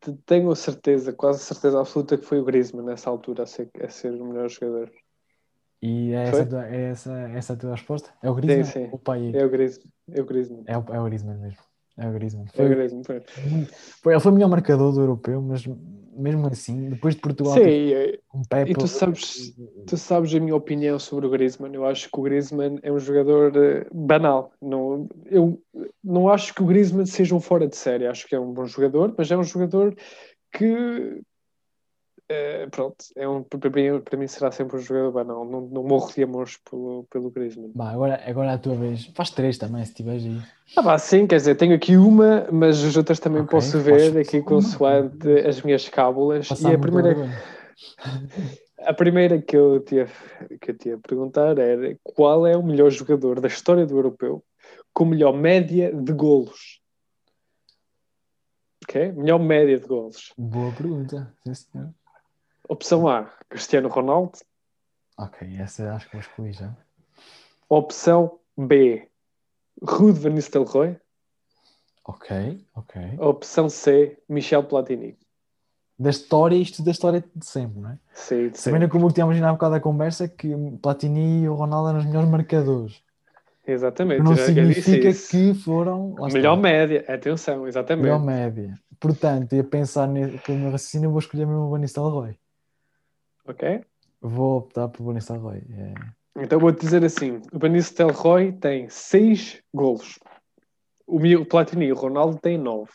te- tenho a certeza, quase certeza absoluta que foi o Griezmann nessa altura a ser, a ser o melhor jogador. E é essa, a tua- é essa, essa a tua resposta? É o Griezmann? sim. ou O pai É o Griezmann, é o Griezmann. é, o, é o Griezmann mesmo. É o Griezmann. É Foi, o Griezmann, foi. foi- ele foi o melhor marcador do europeu, mas mesmo assim, depois de Portugal Sim, e, um Pepe. e tu sabes, tu sabes a minha opinião sobre o Griezmann. Eu acho que o Griezmann é um jogador eh, banal. Não, eu não acho que o Griezmann seja um fora de série. Acho que é um bom jogador, mas é um jogador que eh, pronto, é um, para, mim, para mim será sempre um jogador banal. Não, não morro de amores pelo, pelo Griezmann. Bah, agora, agora a tua vez. Faz três também, se tiveres aí. Ah, vá, sim, quer dizer, tenho aqui uma, mas as outras também Ok, posso ver aqui uma. consoante as minhas cábulas. Passar e a primeira. A primeira que eu tinha, que eu tinha a perguntar era qual é o melhor jogador da história do europeu com melhor média de golos? Ok? Melhor média de golos. Boa pergunta. Sim, senhor. Opção A, Cristiano Ronaldo. Ok, essa acho que vou escolher já. Opção B, Ruud van Nistelrooy. Ok, ok. Opção C, Michel Platini. Da história, isto da história de sempre, não é? Sim, sim. Sabendo como tínhamos imaginado há bocado da conversa, que Platini e o Ronaldo eram os melhores marcadores. Exatamente. não eu já- eu significa que foram. lá está, Melhor média, atenção, exatamente. melhor média. Portanto, ia pensar ne- pelo meu raciocínio, vou escolher mesmo o Van Nistelrooy. Ok? Vou optar por Van Nistelrooy. É. Então vou-te dizer assim: o Van Nistelrooy tem 6 golos. O o Platini e o Ronaldo têm 9.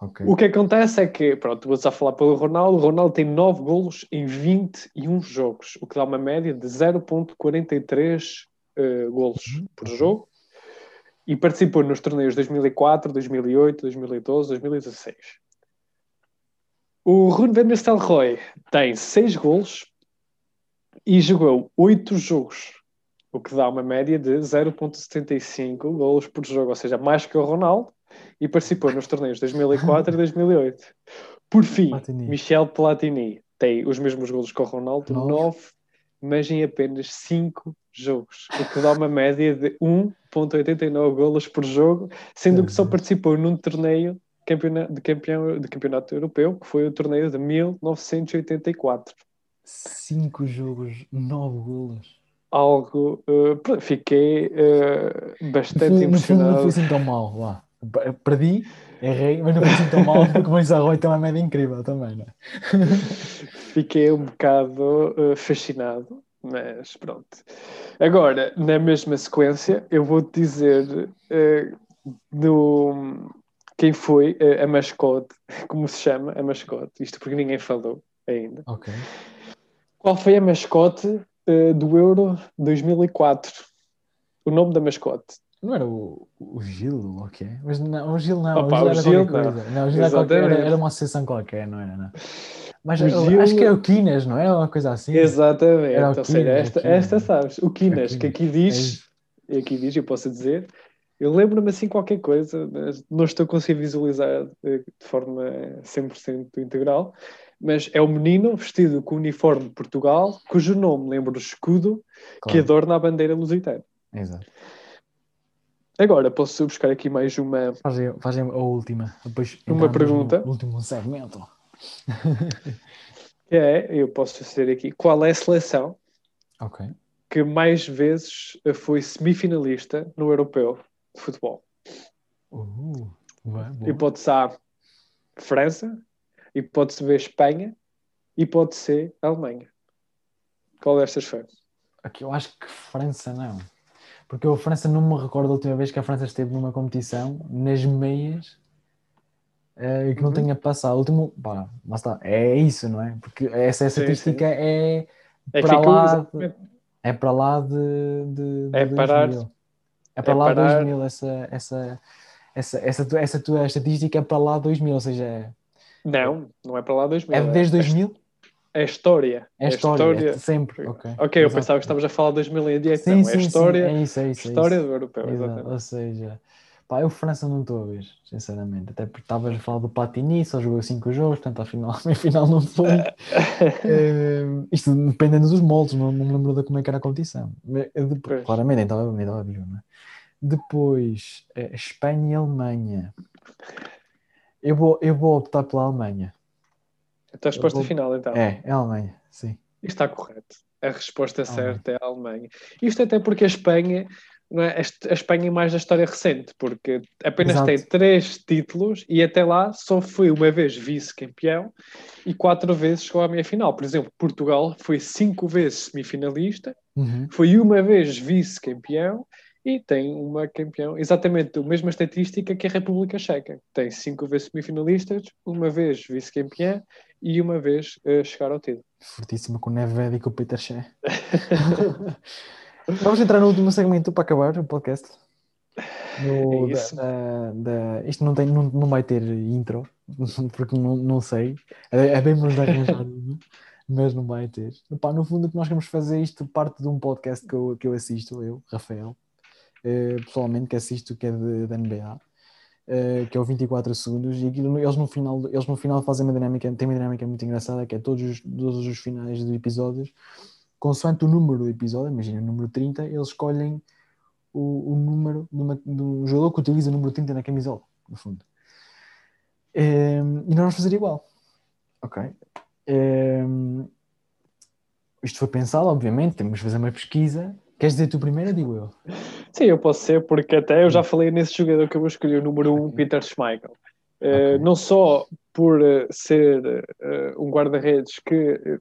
Ok. O que acontece é que, pronto, vou só falar pelo Ronaldo. O Ronaldo tem 9 golos em 21 jogos, o que dá uma média de 0,43 eh, golos Uhum, por jogo. E participou nos torneios 2004, 2008, 2012, 2016. O Rune Van Nistelrooy tem 6 golos e jogou 8 jogos, o que dá uma média de 0,75 golos por jogo, ou seja, mais que o Ronaldo, e participou nos torneios 2004 e 2008. Por fim, Platini. Michel Platini tem os mesmos golos que o Ronaldo, Nove. 9, mas em apenas 5 jogos, o que dá uma média de 1,89 golos por jogo, sendo que só participou num torneio campeona- de, campeão, de campeonato europeu, que foi o torneio de 1984. Cinco jogos, nove golos. Algo, pronto, fiquei No bastante no fundo não impressionado. foi assim tão mal. Lá. Per- Perdi, errei, mas não foi assim tão mal porque o Nistelrooy tem uma média incrível também, não é? Fiquei um bocado eh, fascinado, mas pronto. Agora, na mesma sequência, eu vou-te dizer do, quem foi eh, a mascote, como se chama a mascote, isto porque ninguém falou ainda. Qual foi a mascote eh, do Euro 2004? O nome da mascote. Não era o, o Gil, ok? Mas não, o Gil não, Opa, o o Gil Gil era qualquer não. coisa. Não, o Gil era, qualquer, era, era uma associação qualquer, não era? Não. Mas O Gil- acho que era o Quinas, não era uma coisa assim? Exatamente. Era o Quinas, esta, o Quinas. esta sabes. O Quinas, É que aqui É diz, e aqui diz, eu posso dizer, eu lembro-me assim qualquer coisa, mas não estou a conseguir visualizar eh, de forma 100% integral, mas é um menino vestido com o uniforme de Portugal, cujo nome lembra o escudo que Claro. adorna a bandeira lusitana. Exato. Agora, posso buscar aqui mais uma. Fazem, fazem a última. Depois Uma pergunta. No último segmento. Que é, eu posso fazer aqui. Qual é a seleção Ok. que mais vezes foi semifinalista no europeu de futebol? Uh. Hipótese A, França. Hipótese B, Espanha. Hipótese C, Alemanha. Qual destas foi? Aqui eu acho que França não. Porque eu, a França não me recordo a última vez que a França esteve numa competição nas meias e que não Uhum. tenha passado. O último, pá, lá está. É isso, não é? Porque essa estatística é É que para lá, é para lá de, de, de É parar- 2000. É para é lá parar- 2000 essa, essa, essa, essa, tua- essa tua estatística é para lá de 2000, ou seja, é, Não, não é para lá 2000. é desde 2000? É história. É a história, é sempre. Ok, Ok, eu pensava que estavas a falar de 2000 em diante. Sim, não, é sim, a história, sim, é isso, é isso. é história isso. do europeu, Exato, exatamente. Ou seja, pá, eu França não estou a ver, sinceramente. Até porque estavas a falar do Platini, só jogou 5 jogos, portanto, afinal, afinal não foi. Eh, isto dependendo dos moldes, não, não me lembro de como é que era a competição. Mas, eu depois- Pois. claramente, nem estava a ver, não é? Depois, eh, Espanha e Alemanha. Eu vou, eu vou optar pela Alemanha. Então a resposta vou- final, então. É, é a Alemanha, sim. Está correto. A resposta Alemanha. certa é a Alemanha. Isto até porque a Espanha, é? a Espanha é mais da história recente, porque apenas Exato. tem três títulos e até lá só foi uma vez vice-campeão e quatro vezes chegou à meia final. Por exemplo, Portugal foi cinco vezes semifinalista, Uhum. foi uma vez vice-campeão e tem uma campeão, exatamente a mesma estatística que a República Checa. Tem cinco vezes semifinalistas, uma vez vice-campeã e uma vez eh, chegar ao título. Fortíssima com o Neved e com o Peter Shea. Vamos entrar no último segmento para acabar o podcast. No- É da- da- da- isto não, tem, não, não vai ter intro, porque não, não sei. É, é bem mais de arranjar, uma, mas não vai ter. Epá, no fundo, o que nós queremos fazer é isto parte de um podcast que eu, que eu assisto, eu, Rafael, eh, pessoalmente, que assisto, que é de, da NBA. eh, que é o 24 segundos, e aquilo, eles, no final, eles no final fazem uma dinâmica, tem uma dinâmica muito engraçada, que é todos os, todos os finais de episódios, consoante o número do episódio, imagina, o número 30, eles escolhem o, o número de, uma, de um jogador que utiliza o número 30 na camisola, no fundo. Ehm, e nós vamos fazer igual. Ok. Ehm, isto foi pensado, obviamente, temos que fazer uma pesquisa. Queres dizer tu primeiro, ou digo eu? Sim, eu posso ser, porque até eu já falei nesse jogador que eu vou escolher, o número 1, um, Peter Schmeichel. Uh, Ok. não só por uh, ser uh, um guarda-redes que uh,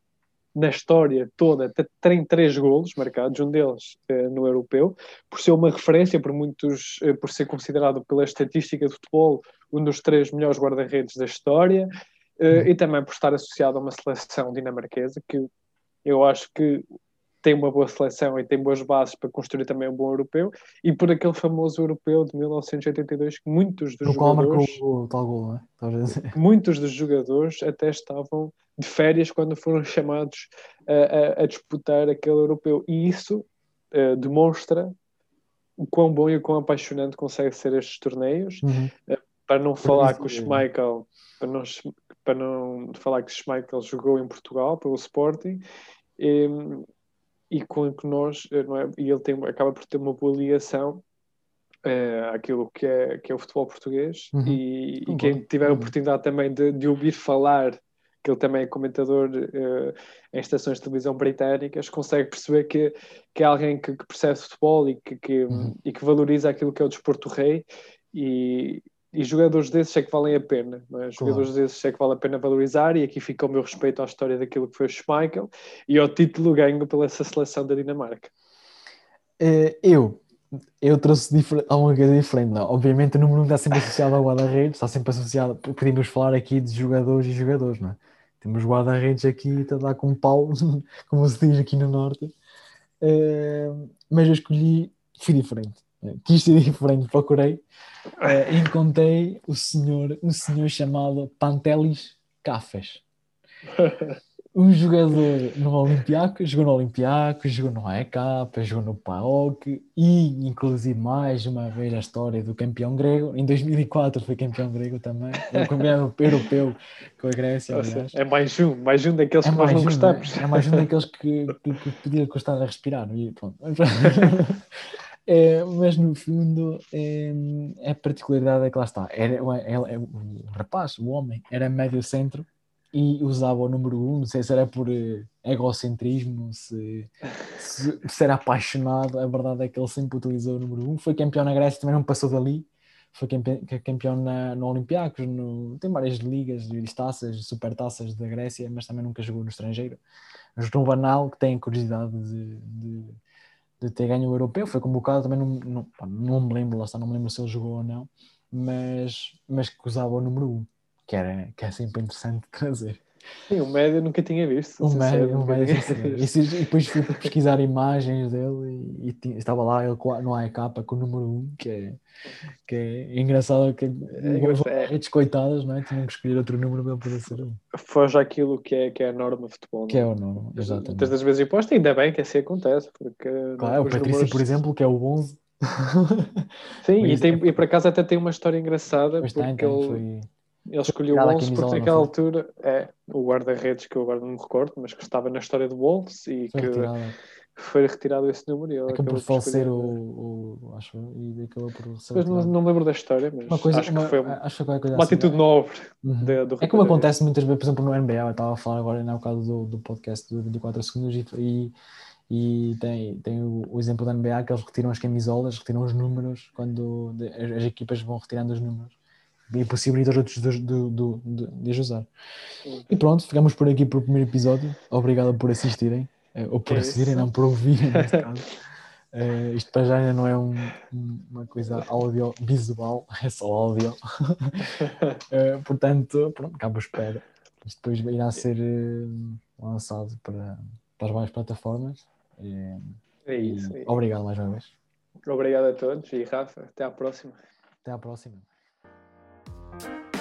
na história toda te- tem três golos marcados, um deles uh, no europeu, por ser uma referência, por muitos, uh, por ser considerado pela estatística de futebol um dos três melhores guarda-redes da história, uh, e também por estar associado a uma seleção dinamarquesa que eu acho que tem uma boa seleção e tem boas bases para construir também um bom europeu, e por aquele famoso europeu de 1982 que muitos dos No jogadores tal gol, é? Muitos dos jogadores até estavam de férias quando foram chamados a, a- a disputar aquele europeu. E isso eh, demonstra o quão bom e o quão apaixonante consegue ser estes torneios. Uhum. Para não falar que o é. Schmeichel, para não, para não falar que o Schmeichel jogou em Portugal pelo Sporting. E, e com que nós, eh, não é? E ele tem, acaba por ter uma boa ligação eh, àquilo que é, que é o futebol português Uhum. e, e quem tiver a Uhum. oportunidade também de, de ouvir falar que ele também é comentador eh, em estações de televisão britânicas, consegue perceber que, que é alguém que, que percebe futebol e que, que, Uhum. e que valoriza aquilo que é o desporto rei e, e jogadores desses é que valem a pena, não é? jogadores desses é que vale a pena valorizar e aqui fica o meu respeito à história daquilo que foi o Schmeichel e ao título ganho pela essa seleção da Dinamarca. Eh, eu, eu trouxe difer- alguma coisa diferente, não. Obviamente o número 1 está sempre associado ao guarda-redes, está sempre associado, podíamos falar aqui de jogadores e jogadores, não é? Temos guarda-redes aqui a dar com pau, como se diz aqui no Norte. Eh, mas eu escolhi, fui diferente. Quis ser diferente, procurei. eh, encontrei o senhor, um senhor chamado Pantelis Cafes. Um jogador no Olympiacos, jogou no Olympiacos, jogou no AEK, jogou no PAOK e, inclusive, mais uma vez a história do campeão grego. Em 2004 foi campeão grego também, o campeão europeu com a Grécia, aliás. é mais um, mais um daqueles É que nós não um, gostamos. é mais um daqueles que, que, que podia custar a respirar. E pronto. É, mas no fundo é, a particularidade é que lá está. Era, é, é, o rapaz, o homem, era médio centro e usava o número 1, um, não sei se era por uh, egocentrismo, se, se, se, era apaixonado, a verdade é que ele sempre utilizou o número 1, um. foi campeão na Grécia, também não passou dali, foi campeão na, no Olympiacos, no, tem várias ligas, taças, supertaças da Grécia, mas também nunca jogou no estrangeiro. João Banal, que tem curiosidade de, de, de, ter ganho o europeu, foi convocado, também não, não, não me lembro, lá está, não me lembro se ele jogou ou não, mas, mas que usava o número 1, que, era, que é sempre interessante trazer. Sim, o médio nunca tinha visto. O médio, o médio e, e, depois fui pesquisar imagens dele e, e, estava lá ele no AEK com o número 1, que é, que é engraçado que é, redes coitadas, não é? Tinham que escolher outro número para poder ser um. Foge aquilo que é, que é a norma de futebol. Que é o norma, exatamente. Muitas das vezes imposto, ainda bem que assim acontece. Porque claro, o Patrício, números... por exemplo, que é o 11. Sim, e, tem, é... e por acaso até tem uma história engraçada. Pois porque tem, ele... foi ele escolheu o Wolves porque naquela altura é o guarda-redes que eu agora não me recordo, mas que estava na história do Wolves e foi que retirado. foi retirado esse número. E acabou por falecer o, o, acho e acabou por ser não, não lembro da história, mas uma coisa, acho uma, que foi uma, acho que uma, assim, atitude nobre. Uhum. De, do é como acontece muitas vezes, por exemplo, no NBA, eu estava a falar agora no caso do, do podcast do 24 segundos e, e tem, tem o, o, exemplo da NBA que eles retiram as camisolas, retiram os números quando as, as equipas vão retirando os números e de, de, de, de, as usar. E pronto, ficamos por aqui para o primeiro episódio. Obrigado por assistirem, eh, ou por é assistirem, não por ouvirem, neste caso. Uh, isto para já ainda não é um, uma coisa audiovisual, é só áudio. uh, portanto, pronto, cabo espera. Isto depois irá ser uh, lançado para, para as várias plataformas. é isso. Obrigado mais uma vez. Obrigado a todos e Rafa, até à próxima. Até à próxima. Thank you.